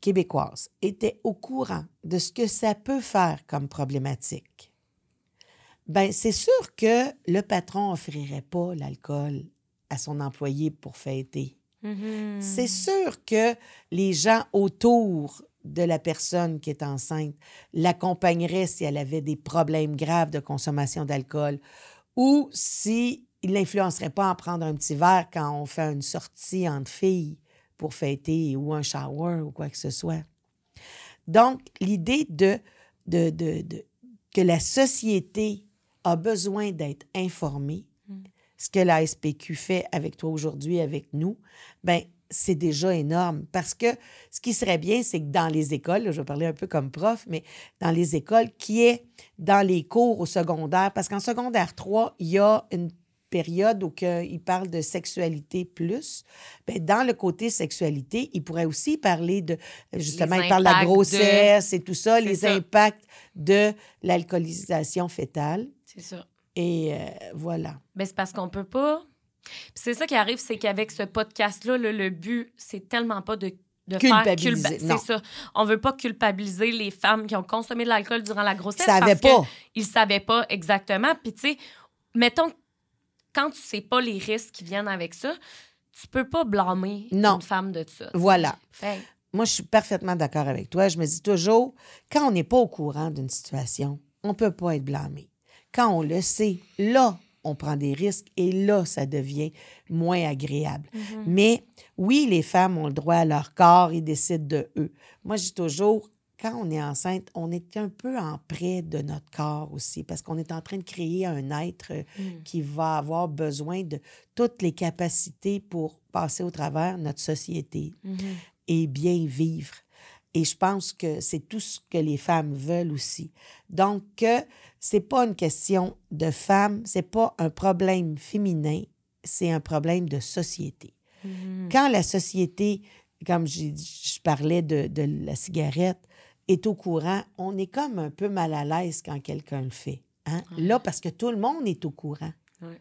québécoise était au courant de ce que ça peut faire comme problématique, ben c'est sûr que le patron offrirait pas l'alcool à son employé pour fêter. Mhm. C'est sûr que les gens autour de la personne qui est enceinte l'accompagneraient si elle avait des problèmes graves de consommation d'alcool ou si il l'influencerait pas à prendre un petit verre quand on fait une sortie entre filles pour fêter ou un shower ou quoi que ce soit. Donc, l'idée de, de, de, de- que la société a besoin d'être informée, Mm. ce que la SPQ fait avec toi aujourd'hui, avec nous, ben c'est déjà énorme. Parce que ce qui serait bien, c'est que dans les écoles, là, je vais parler un peu comme prof, mais dans les écoles, qui est dans les cours au secondaire, parce qu'en secondaire 3, il y a une période où il parle de sexualité plus. Ben, dans le côté sexualité, il pourrait aussi parler de, justement, il parle de la de- grossesse et tout ça, les ça. impacts de l'alcoolisation fétale. C'est ça. Et euh, voilà. Ben, c'est parce qu'on peut pas. C'est ça qui arrive, c'est qu'avec ce podcast-là, là, le but, c'est tellement pas de. De faire Culpabiliser, culpa- non. C'est ça. On veut pas culpabiliser les femmes qui ont consommé de l'alcool durant la grossesse. Ça savait parce que pas. Ils savaient pas exactement. Puis, tu sais, mettons, quand tu sais pas les risques qui viennent avec ça, tu peux pas blâmer Non. une femme de ça. Voilà. Fait Moi, je suis parfaitement d'accord avec toi. Je me dis toujours, quand on n'est pas au courant d'une situation, on ne peut pas être blâmé. Quand on le sait, là, on prend des risques et là, ça devient moins agréable. Mais oui, les femmes ont le droit à leur corps, ils décident de eux. Moi, je dis toujours, quand on est enceinte, on est un peu en prêt de notre corps aussi, parce qu'on est en train de créer un être euh, Mm. qui va avoir besoin de toutes les capacités pour passer au travers notre société Mhm. et bien vivre. Et je pense que c'est tout ce que les femmes veulent aussi. Donc, que c'est pas une question de femmes, c'est pas un problème féminin, c'est un problème de société. Mhm. Quand la société, comme je parlais de, de la cigarette, est au courant, on est comme un peu mal à l'aise quand quelqu'un le fait. hein? Là, parce que tout le monde est au courant. Ouais.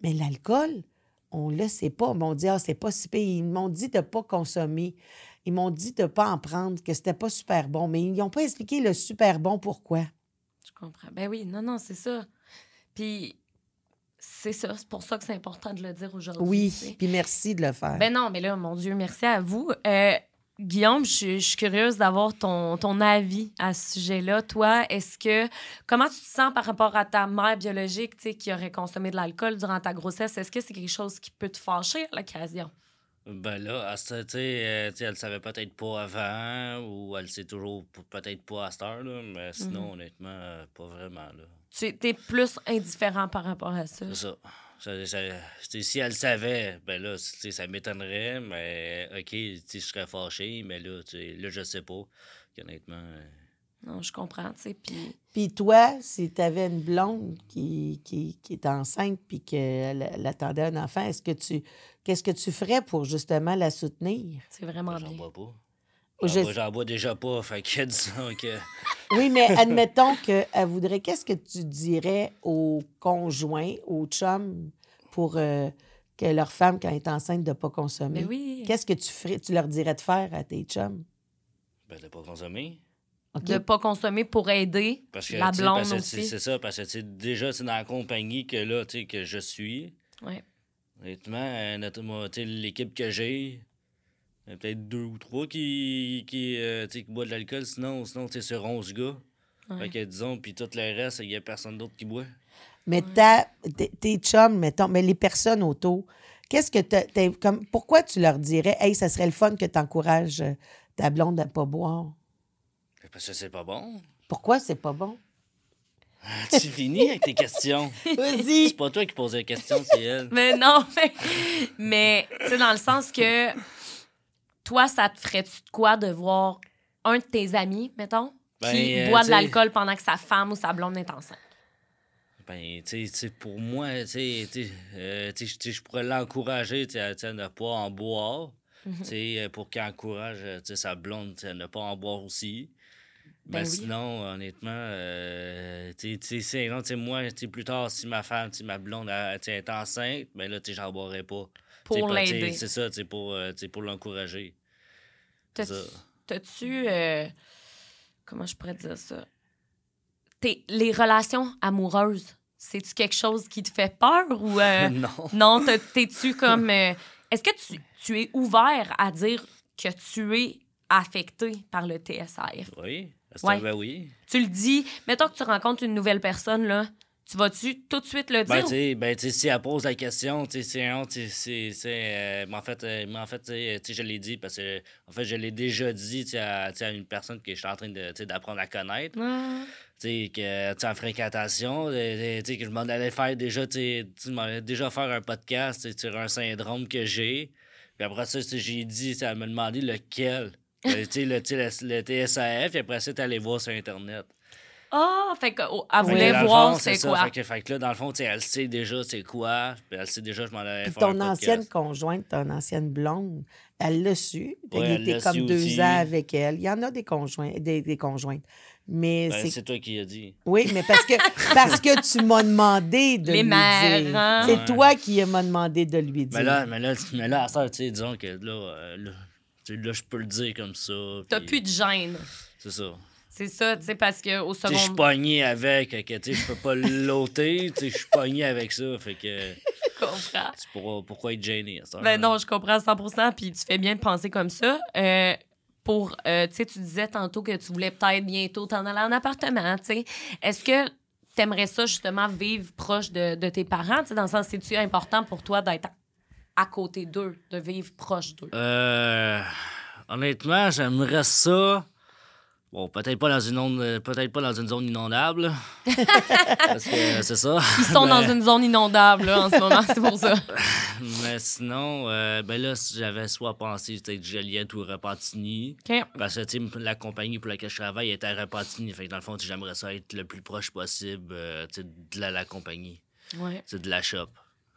Mais l'alcool, on ne le sait pas. Ils m'ont dit, ah, c'est pas si pire. Ils m'ont dit de ne pas consommer. Ils m'ont dit de ne pas en prendre, que c'était pas super bon. Mais ils n'ont pas expliqué le super bon pourquoi. Je comprends. Ben oui, non, non, c'est ça. Puis, c'est ça. C'est pour ça que c'est important de le dire aujourd'hui. Oui, puis merci de le faire. Ben non, mais là, mon Dieu, merci à vous. Euh, Guillaume, je, suis- curieuse d'avoir ton, ton avis à ce sujet-là. Toi, est-ce que. Comment tu te sens par rapport à ta mère biologique, qui aurait consommé de l'alcool durant ta grossesse? Est-ce que c'est quelque chose qui peut te fâcher à l'occasion? Ben là, à ce- tu sais, euh, tu sais, elle savait peut-être pas avant, ou elle sait toujours peut-être pas à cette heure, là, mais sinon, honnêtement, euh, pas vraiment, là. Tu es plus indifférent par rapport à ça. C'est ça. Si elle savait, ben là, tu sais, ça m'étonnerait, mais OK, je serais fâché, mais là, tu sais, là, je sais pas. Honnêtement, euh, Non, je comprends, tu sais. Puis. Puis toi, si tu avais une blonde qui, qui, qui est enceinte puis qu'elle elle attendait un enfant, est-ce que tu qu'est-ce que tu ferais pour justement la soutenir? C'est vraiment j'en bien. bois pas. Je- J'en bois, j'en bois déjà pas, fait que disons que... Oui, mais admettons qu'elle voudrait. Qu'est-ce que tu dirais aux conjoints, aux chums, pour euh, que leur femme, quand elle est enceinte, de ne pas consommer? Mais Ben oui. Qu'est-ce que tu ferais, tu leur dirais de faire à tes chums? Ben, de pas consommer. De pas consommer pour aider Parce que, la blonde parce aussi. C'est ça, parce que, tu sais, déjà, c'est dans la compagnie que, là, tu sais, que je suis. Ouais. Honnêtement, euh, l'équipe que j'ai, il y a peut-être deux ou trois qui, qui, euh, qui boivent de l'alcool. Sinon, sinon tu sais, sur 11 gars. Ouais. Fait que, disons, puis tout le reste, il n'y a personne d'autre qui boit. Mais tes- tes chums, mettons, mais les personnes autour, qu'est-ce que t'as- t'as- comme pourquoi tu leur dirais, hey, ça serait le fun que tu encourages ta blonde à pas boire? Parce que c'est pas bon. Pourquoi c'est pas bon? Tu finis avec tes questions. Vas-y! C'est pas toi qui poses les questions, c'est elle. Mais non, mais, mais tu sais, dans le sens que toi, ça te ferait-tu de quoi de voir un de tes amis, mettons, Ben, qui euh, boit de l'alcool pendant que sa femme ou sa blonde est enceinte? Ben, tu sais, pour moi, tu sais, euh, je pourrais l'encourager, à ne pas en boire. Mhm. Tu sais, euh, pour qu'il encourage euh, sa blonde à ne pas en boire aussi. Ben oui. sinon, honnêtement, euh, tu sais, moi, plus tard, si ma femme, ma blonde elle, est enceinte, ben là, tu j'en boirais pas. Pour l'aider. C'est ça, tu sais, pour, euh, tu sais, pour l'encourager. T'as-tu- euh, comment je pourrais dire ça? T'es- les relations amoureuses, c'est-tu quelque chose qui te fait peur ou. euh, non. non, t'es-tu comme. euh, Est-ce que tu, tu es ouvert à dire que tu es affecté par le TSR? Oui, Ouais. ben oui. Tu le dis, mettons que tu rencontres une nouvelle personne, là, tu vas-tu tout de suite le Ben, dire? ben, tu sais, si elle pose la question, tu sais, c'est euh, mais en fait, euh, en fait, sais, je l'ai dit parce que, en fait, je l'ai déjà dit, à, à une personne que je suis en train d'apprendre à connaître, Ah. tu sais, que, en fréquentation, euh, tu sais, que je m'en allais faire déjà, tu sais, tu m'en allais déjà faire un podcast, sur un syndrome que j'ai, puis après ça, j'ai dit, elle m'a demandé lequel, Euh, tu sais, le, tu sais, le, le TSAF, puis après ça, t'es allé voir sur Internet. Ah, fait qu'elle Fait voulait voir c'est quoi. Fait que, fait que là, dans le fond, tu sais, elle sait déjà c'est quoi. Puis elle sait déjà, je m'en allais Puis faire ton podcast. ancienne conjointe, ton ancienne blonde, elle l'a su. Ouais, il elle était comme deux aussi. ans avec elle. Il y en a des conjoints, des, des conjointes. Mais Ben, c'est c'est toi qui as dit. Oui, mais parce que, parce que tu m'as demandé de Les lui mères, dire. hein? C'est Ouais. toi qui m'as demandé de lui dire. Mais là, mais là, mais là à ça, tu sais, disons que là, euh, là, là, je peux le dire comme ça. T'as plus de gêne. C'est ça. C'est ça, tu sais, parce qu'au Tu sais, je suis second. pogné avec, que, tu sais, je peux pas l'ôter, tu sais, je suis pogné avec ça, fait que Je comprends. c'est pour, pourquoi être gêné à cette Ben non, je comprends à 100 puis tu fais bien de penser comme ça. Euh, pour, euh, tu sais, tu disais tantôt que tu voulais peut-être bientôt t'en aller en appartement, tu sais. Est-ce que tu aimerais ça, justement, vivre proche de, de tes parents, tu sais, dans le sens, c'est-tu important pour toi d'être à, côté d'eux, de vivre proche d'eux? Euh, honnêtement, j'aimerais ça. Bon, peut-être pas dans une onde, euh, peut-être pas dans une zone inondable. Parce que c'est ça. Ils sont dans une zone inondable, là, en ce moment, c'est pour ça. Mais sinon, euh, ben là, si j'avais soit pensé peut-être Joliette ou Repentigny. Parce que, la compagnie pour laquelle je travaille est à Repentigny. Fait que dans le fond, j'aimerais ça être le plus proche possible euh, de la, la compagnie. Ouais. C'est de la shop.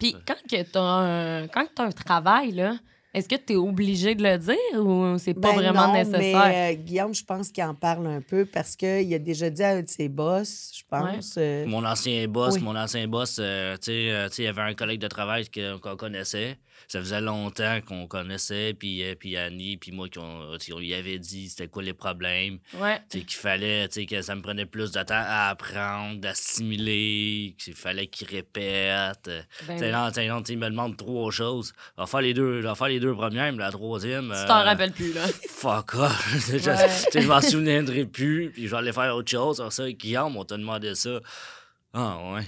Puis quand que t'as un, quand que t'as un travail, là, est-ce que tu es obligé de le dire ou c'est pas Ben vraiment non, nécessaire? Mais euh, Guillaume, je pense qu'il en parle un peu parce qu'il a déjà dit à un de ses boss, je pense. euh, Mon ancien boss, Oui. mon ancien boss, euh, tu sais, tu sais, il y avait un collègue de travail que- qu'on connaissait. Ça faisait longtemps qu'on connaissait, puis, euh, puis Annie, puis moi, qu'on, on lui avait dit c'était quoi les problèmes. Ouais. Qu'il fallait, tu sais, que ça me prenait plus de temps à apprendre, d'assimiler, qu'il fallait qu'il répète. Ben Tu sais, oui. non, tu sais, non, tu sais, il me demande trois choses. Je vais faire les deux, je vais faire les deux premières, mais la troisième. Tu euh, t'en rappelles plus, là. Fuck off. je, Ouais. sais, je m'en souviendrai plus, puis je vais aller faire autre chose. Alors ça, Guillaume, on t'a demandé ça. Ah, ouais.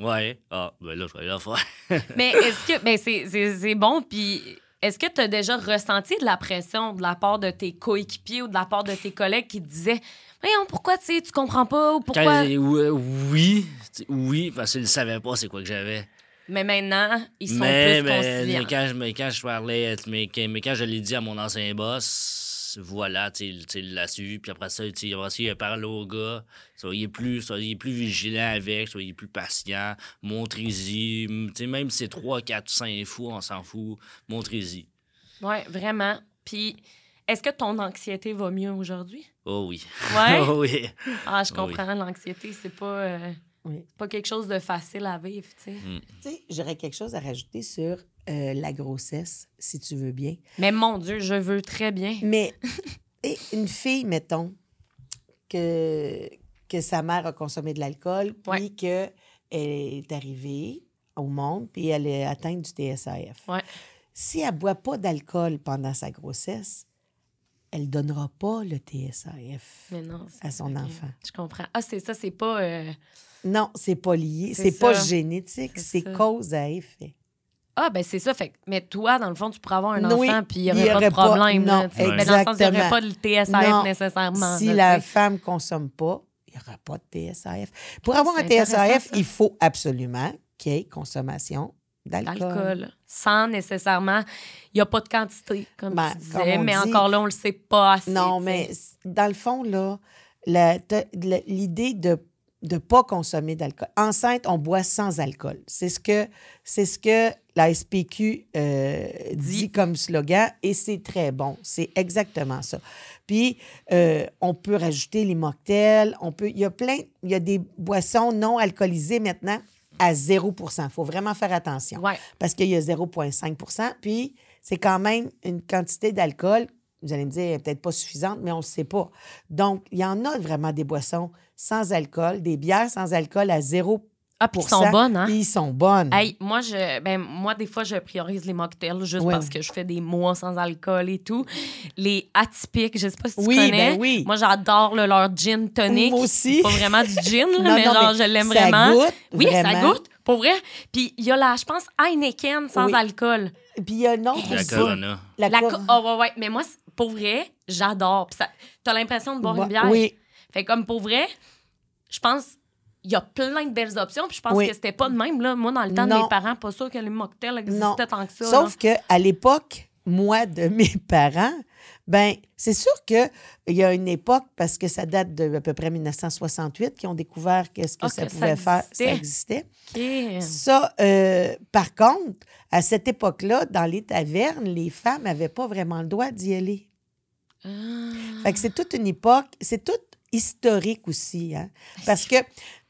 Ouais. Ah, ben là, je vais aller le faire. Mais est-ce que. Ben, c'est- bon, puis. Est-ce que tu as déjà ressenti de la pression de la part de tes coéquipiers ou de la part de tes collègues qui te disaient Voyons, pourquoi tu sais, tu comprends pas ou pourquoi? Quand- euh, oui, oui, parce qu'ils ne savaient pas c'est quoi que j'avais. Mais maintenant, ils sont mais, plus mais, conciliants. mais quand je, mais quand je parlais, mais quand je l'ai dit à mon ancien boss, voilà, tu sais, tu sais, il l'a su. Puis après ça, tu sais, après ça, il a parlé au gars. Soyez plus, soyez plus vigilant avec, soyez plus patient. Montrez-y. Tu sais, même si c'est 3, 4, 5 fois, on s'en fout. Montrez-y. Oui, vraiment. Puis, est-ce que ton anxiété va mieux aujourd'hui? Oh oui. Ouais? oh oui. Ah, je Oui. comprends, l'anxiété, c'est pas, euh, oui. pas quelque chose de facile à vivre, tu sais. Tu sais, j'aurais quelque chose à rajouter sur euh, la grossesse, si tu veux bien. Mais mon Dieu, je veux très bien. Mais et une fille, mettons, que, que sa mère a consommé de l'alcool, puis qu'elle est arrivée au monde, puis elle est atteinte du TSAF. Ouais. Si elle ne boit pas d'alcool pendant sa grossesse, elle ne donnera pas le TSAF Mais non. à son enfant. Je comprends. Ah, c'est ça, c'est pas. euh, Non, c'est pas lié. C'est pas génétique, C'est cause à effet. Ah, ben c'est ça. Fait Mais toi, dans le fond, tu pourrais avoir un Oui, enfant, puis il n'y aurait pas aurait de pas- problème. non, tu sais. Mais dans le sens, il n'y aurait exactement. pas de TSAF Non, nécessairement. Si là, la femme consomme pas, il n'y aura pas de TSAF. Pour avoir un TSAF, ça. il faut absolument qu'il y ait consommation d'alcool. Sans nécessairement. Il n'y a pas de quantité, comme Ben, tu disais. Mais dit. encore là, on le sait pas assez. Non, mais dans le fond, là, l'idée de ne pas consommer d'alcool. Enceinte, on boit sans alcool. C'est ce que, c'est ce que la SPQ euh, dit. Dit. comme slogan et c'est très bon. C'est exactement ça. Puis, euh, on peut rajouter les mocktails. On peut, il y a plein, il y a des boissons non alcoolisées maintenant à 0 Il faut vraiment faire attention Ouais. parce qu'il y a 0,5% Puis, c'est quand même une quantité d'alcool, vous allez me dire, peut-être pas suffisante, mais on ne sait pas. Donc, il y en a vraiment des boissons sans alcool, des bières sans alcool à 0 Ah, puis ils sont bonnes, hein? Puis ils sont bonnes. Hey, moi, je, ben, moi, des fois, je priorise les mocktails juste parce que je fais des mois sans alcool et tout. Les atypiques, je sais pas si tu Oui, connais. ben oui. Moi, j'adore le- leur gin tonic. Moi aussi. Pas vraiment du gin, là, Non, mais non, genre, mais je l'aime ça vraiment. goûte, oui, ça goûte, pour vrai. Puis il y a la, je pense, Heineken sans Oui. alcool. Puis il y a un autre La. Corona. La, La co- oh, ouais, ouais. Mais moi, pour vrai, j'adore. Puis ça, t'as l'impression de boire une bière? Oui, Fait comme pour vrai, je pense il y a plein de belles options. Puis je pense Oui. que c'était pas de même. Là. Moi, dans le temps de Non. mes parents, pas sûr que les mocktails non. existaient tant que ça. Sauf que à l'époque, moi, de mes parents, ben c'est sûr qu'il y a une époque, parce que ça date de à peu près 1968, qui ont découvert qu'est-ce que Ah, ça que ça pouvait faire. Ça existait. Ça, euh, par contre, à cette époque-là, dans les tavernes, les femmes n'avaient pas vraiment le droit d'y aller. Ah. Fait que c'est toute une époque, c'est tout historique aussi, hein? Parce que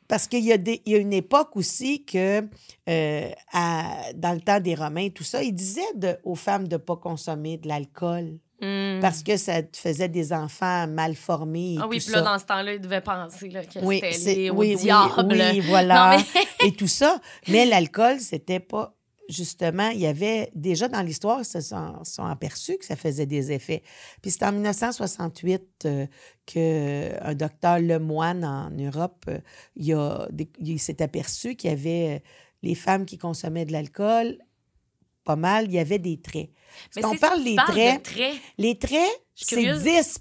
parce qu'il y, a des- il y a une époque aussi que, euh, à- dans le temps des Romains, tout ça, ils disaient de- aux femmes de ne pas consommer de l'alcool Hmm. parce que ça faisait des enfants mal formés. Et Ah oui, puis là, ça. dans ce temps-là, ils devaient penser là, que oui, c'était lié au oui, oui, voilà. Non, mais- et tout ça. Mais l'alcool, c'était pas. Justement, il y avait déjà dans l'histoire, ils se sont, sont aperçus que ça faisait des effets. Puis c'est en 1968 euh, qu'un docteur Lemoine en Europe, euh, il, a il s'est aperçu qu'il y avait euh, les femmes qui consommaient de l'alcool, pas mal, il y avait des traits. Mais Quand on parle des traits, de traits. les traits, c'est curieuse. 10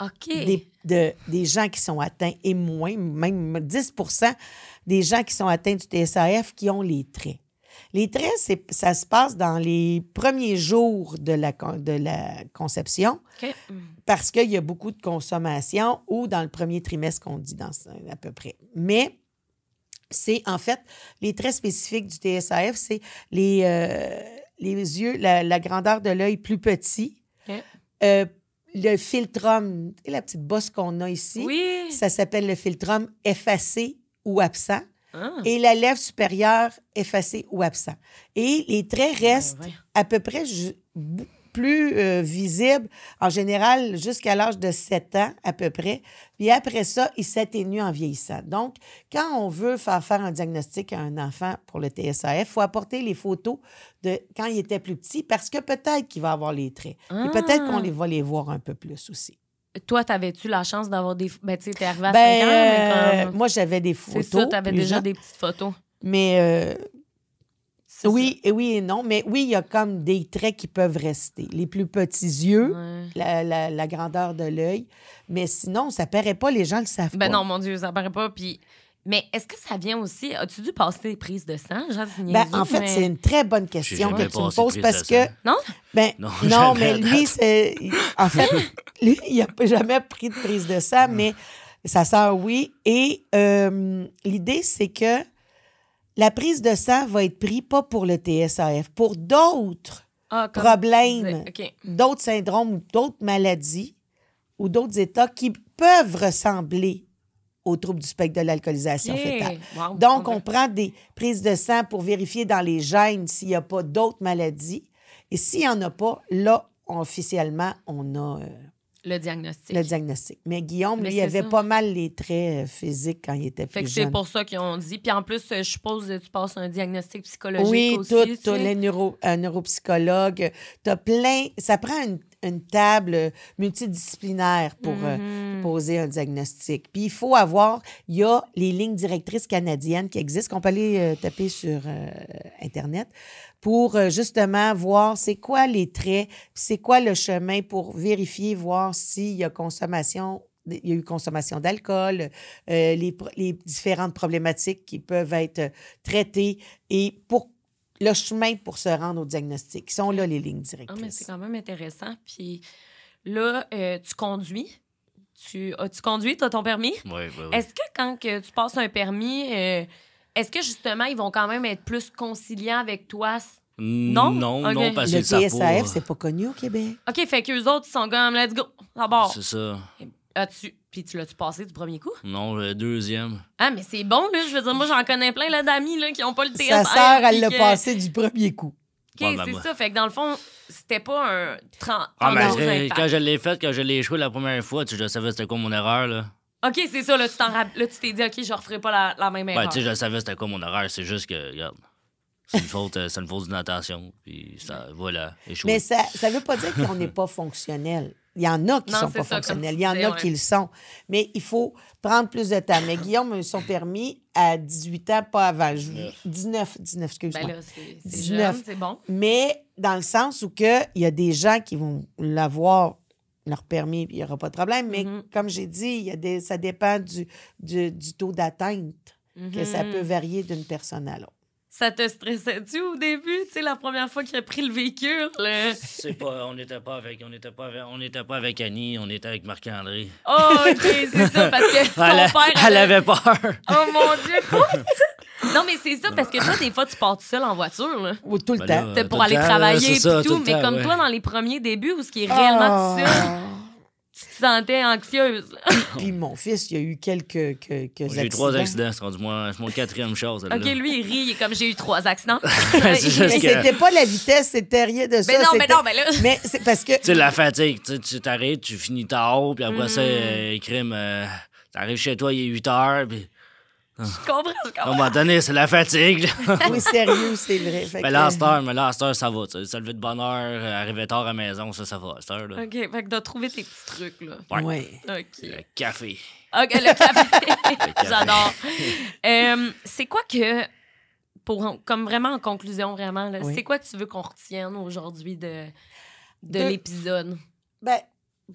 OK. des, de- des gens qui sont atteints et moins, même 10% des gens qui sont atteints du TSAF qui ont les traits. Les traits, c'est- ça se passe dans les premiers jours de la, con- de la conception parce qu'il y a beaucoup de consommation ou dans le premier trimestre qu'on dit dans à peu près. Mais c'est en fait les traits spécifiques du TSAF, c'est les, euh, les yeux, la, la grandeur de l'œil plus petit, euh, le filtrum, la petite bosse qu'on a ici, Oui. ça s'appelle le filtrum effacé ou absent, Ah. et la lèvre supérieure effacée ou absent. Et les traits restent ouais. à peu près plus euh, visibles, en général, jusqu'à l'âge de 7 ans à peu près. Puis après ça, ils s'atténuent en vieillissant. Donc, quand on veut faire faire un diagnostic à un enfant pour le TSAF, il faut apporter les photos de quand il était plus petit parce que peut-être qu'il va avoir les traits. Et peut-être qu'on Ah. les va les voir un peu plus aussi. Toi, t'avais-tu la chance d'avoir des. Ben, tu sais, t'es arrivé à Ben, 5 ans, euh, mais comme. moi, j'avais des C'est photos. ça, t'avais déjà des petites photos. Mais euh, C'est oui, et oui et non. Mais oui, il y a comme des traits qui peuvent rester. Les plus petits yeux. Ouais. la, la- la grandeur de l'œil. Mais sinon, ça paraît pas, les gens le savent Ben pas. non, mon Dieu, ça paraît pas. Puis. Mais est-ce que ça vient aussi. As-tu dû passer des prises de sang? Genre, Ben, en fait, mais- c'est une très bonne question que tu me poses parce que. Non? Ben, Non, mais lui, c'est. En fait, lui, il n'a jamais pris de prise de sang, mais sa sœur, oui. Et euh, l'idée, c'est que la prise de sang va être prise pas pour le TSAF, pour d'autres Ah, problèmes, d'autres syndromes ou d'autres maladies ou d'autres états qui peuvent ressembler aux troubles du spectre de l'alcoolisation OK. fétale. Wow, Donc, on prend des prises de sang pour vérifier dans les gènes s'il n'y a pas d'autres maladies. Et s'il n'y en a pas, là, officiellement, on a euh, Le diagnostic. le diagnostic. Mais Guillaume, Mais lui, il avait ça. pas mal les traits euh, physiques quand il était Fait plus que c'est jeune. pour ça qu'ils ont dit. Puis en plus, euh, je suppose que tu passes un diagnostic psychologique Oui, aussi. tout, tu tout, sais. les neuro, un neuropsychologue. Tu as plein. Ça prend une, une table multidisciplinaire pour euh, Mhm. poser un diagnostic. Puis il faut avoir. Il y a les lignes directrices canadiennes qui existent, qu'on peut aller euh, taper sur euh, Internet pour euh, justement voir c'est quoi les traits, c'est quoi le chemin pour vérifier, voir s'il y a consommation il y a eu consommation d'alcool, euh, les, différentes problématiques qui peuvent être traitées et pour le chemin pour se rendre au diagnostic. Qui sont là les lignes Ah, mais c'est directrices. quand même intéressant. Puis là, euh, tu conduis. Tu, as-tu conduit? Tu as ton permis? Oui, oui, oui. Est-ce que quand que tu passes un permis, euh, est-ce que justement, ils vont quand même être plus conciliants avec toi? non? Non, non, parce le qu'ils savent TSAF, c'est pas connu au Québec. OK, fait qu'eux autres, ils sont comme, let's go, d'abord. C'est ça. As-tu... Puis tu l'as-tu passé du premier coup? Non, le deuxième. Ah, mais c'est bon, là. Je veux dire, moi, j'en connais plein, là, d'amis, là, qui n'ont pas le TSR. Sa sœur, elle l'a que- passé du premier coup. OK, Ouais, c'est ça. Fait que dans le fond, c'était pas un 30 Ah, mais 32 c'est- impact. quand je l'ai fait, quand je l'ai échoué la première fois, tu, je savais c'était quoi mon erreur, là. OK, c'est ça, là, tu t'en là, tu t'es dit, OK, je referai pas la, la même Ben, erreur. tu sais, je savais c'était quoi mon horaire. C'est juste que, regarde, c'est une faute, euh, c'est une faute d'inattention. Puis ça, voilà, échoué. Mais ça ne veut pas dire qu'on n'est pas fonctionnel. Il y en a qui Non, sont pas ça, fonctionnels. Il y en a ouais. qui le sont. Mais il faut prendre plus de temps. Mais Guillaume me son permis à 18 ans, pas avant. Je- 19, 19, excuse-moi. Ben là, c'est c'est 19. jeune, c'est bon. Mais dans le sens où que il y a des gens qui vont l'avoir leur permis, puis il n'y aura pas de problème. Mais Mhm. comme j'ai dit, il y a des, ça dépend du, du, du taux d'atteinte, que ça Mhm. peut varier d'une personne à l'autre. Ça te stressait-tu au début, tu sais, la première fois qu'il a pris le véhicule? là? C'est pas, on n'était pas avec, on n'était pas avec, on n'était pas avec Annie, on était avec Marc-André. Oh, OK, c'est ça, parce que ton Elle, père... elle avait- avait peur. Oh mon Dieu, quoi? Non, mais c'est ça, parce que toi, des fois, tu pars tout seul en voiture, là. Ou tout le Ben temps. là, pour le aller temps, travailler et ça, tout, mais temps, comme ouais. toi, dans les premiers débuts où ce qui est réellement tout seul, Ah! tu te sentais anxieuse. Puis mon fils, il y a eu quelques, quelques J'ai eu trois accidents. c'est rendu mon, quatrième chose. OK, lui, il rit, il est comme j'ai eu trois accidents. Mais c'était pas la vitesse, c'était rien de ça. Mais non, mais c'était- non, mais là. Mais c'est parce que Tu sais, la fatigue, tu t'arrêtes, tu finis tard, puis après ça, Mhm. euh, crime, euh, t'arrives chez toi, il est 8 heures, puis Je comprends, je à un comprends. moment donné, c'est la fatigue. oui, sérieux, c'est vrai. Fait mais que- là, à cette heure, mais là, à cette heure, ça va. tu sais, Se lever de bonne heure, euh, arriver tard à la maison, ça, ça va. À cette heure, là. OK, fait que t'as trouvé tes petits trucs, là. Ouais. Ouais. OK. Le café. OK, le café. J'adore. Euh, c'est quoi que, pour, comme vraiment en conclusion, vraiment, là, Oui. c'est quoi que tu veux qu'on retienne aujourd'hui de, de, De- l'épisode? Ben,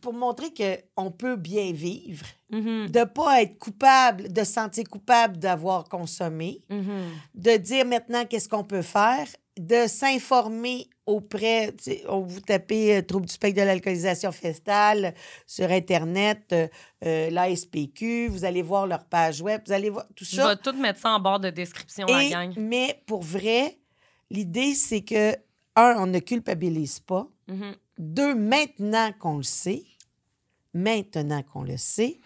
pour montrer qu'on peut bien vivre, Mhm, de pas être coupable, de se sentir coupable d'avoir consommé, mhm. de dire maintenant qu'est-ce qu'on peut faire, de s'informer auprès, on vous tapez euh, trouble du spectre de l'alcoolisation festale sur Internet, euh, euh, l'ASPQ, vous allez voir leur page web, vous allez voir tout Je ça. vais tout mettre ça en barre de description, la Et- gang. mais pour vrai, l'idée, c'est que, un, on ne culpabilise pas. Mhm. Deux, maintenant qu'on le sait, maintenant qu'on le sait,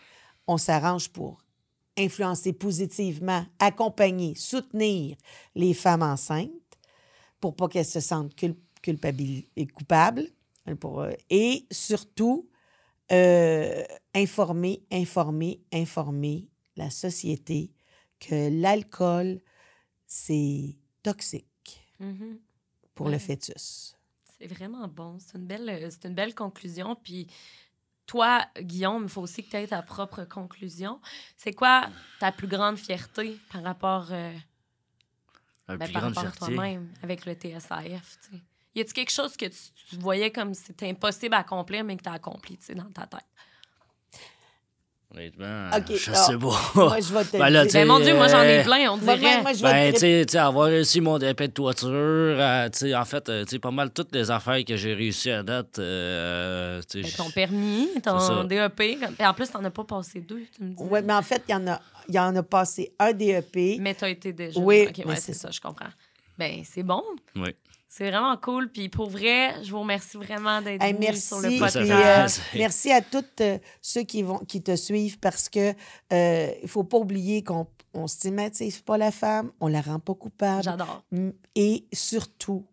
on s'arrange pour influencer positivement, accompagner, soutenir les femmes enceintes pour pas qu'elles se sentent cul- culpabil- et coupables. hein, Pour, euh, et surtout, euh, informer, informer, informer la société que l'alcool, c'est toxique Mhm. pour Ouais. le fœtus. C'est vraiment bon. C'est une belle, euh, c'est une belle conclusion. Puis toi, Guillaume, il faut aussi que tu aies ta propre conclusion. C'est quoi ta plus grande fierté par rapport, euh, ben, plus par grande rapport à toi-même avec le TSAF? Y a-t-il quelque chose que tu, tu voyais comme c'était impossible à accomplir, mais que tu as accompli dans ta tête? Honnêtement, Ok, je alors, sais pas. Moi, je vais te Ben là, dire. Ben, mon Dieu, moi, j'en ai euh, plein, on dirait. moi, moi, je vais Ben, tu sais, tu sais, avoir réussi mon DP de toiture, euh, tu sais, en fait, euh, tu sais, pas mal toutes les affaires que j'ai réussi à date, euh, Ben, ton permis, ton. DEP. en plus, t'en as pas passé deux, tu me dis. Oui, mais en fait, il y en a, y en a passé un DEP. Mais t'as été déjà. Oui, ouais, c'est ça, je comprends. Ben, c'est bon. Oui. C'est vraiment cool. Puis pour vrai, je vous remercie vraiment d'être Hey, venus sur le podcast. euh, merci à toutes euh, ceux qui, vont, qui te suivent parce que euh, il faut pas oublier qu'on on stigmatise pas la femme, on la rend pas coupable. J'adore. Mm, Et surtout,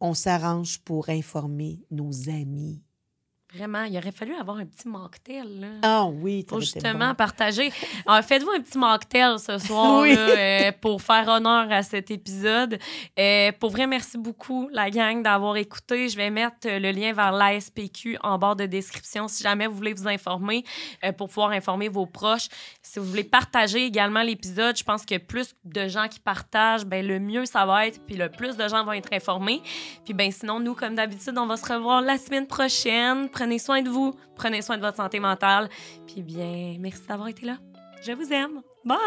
on s'arrange pour informer nos amis. Vraiment, il aurait fallu avoir un petit mocktail, là. Ah oui, Pour justement bon. partager. Alors, Faites-vous un petit mocktail ce soir Oui. là, euh, pour faire honneur à cet épisode. Euh, pour vrai, merci beaucoup, la gang, d'avoir écouté. Je vais mettre euh, le lien vers l'ASPQ en barre de description si jamais vous voulez vous informer pour pouvoir informer vos proches. Si vous voulez partager également l'épisode, je pense que plus de gens qui partagent, ben, le mieux ça va être, puis le plus de gens vont être informés. Puis ben sinon, nous, comme d'habitude, on va se revoir la semaine prochaine. Prenez soin de vous, prenez soin de votre santé mentale. Puis bien, merci d'avoir été là. Je vous aime. Bye!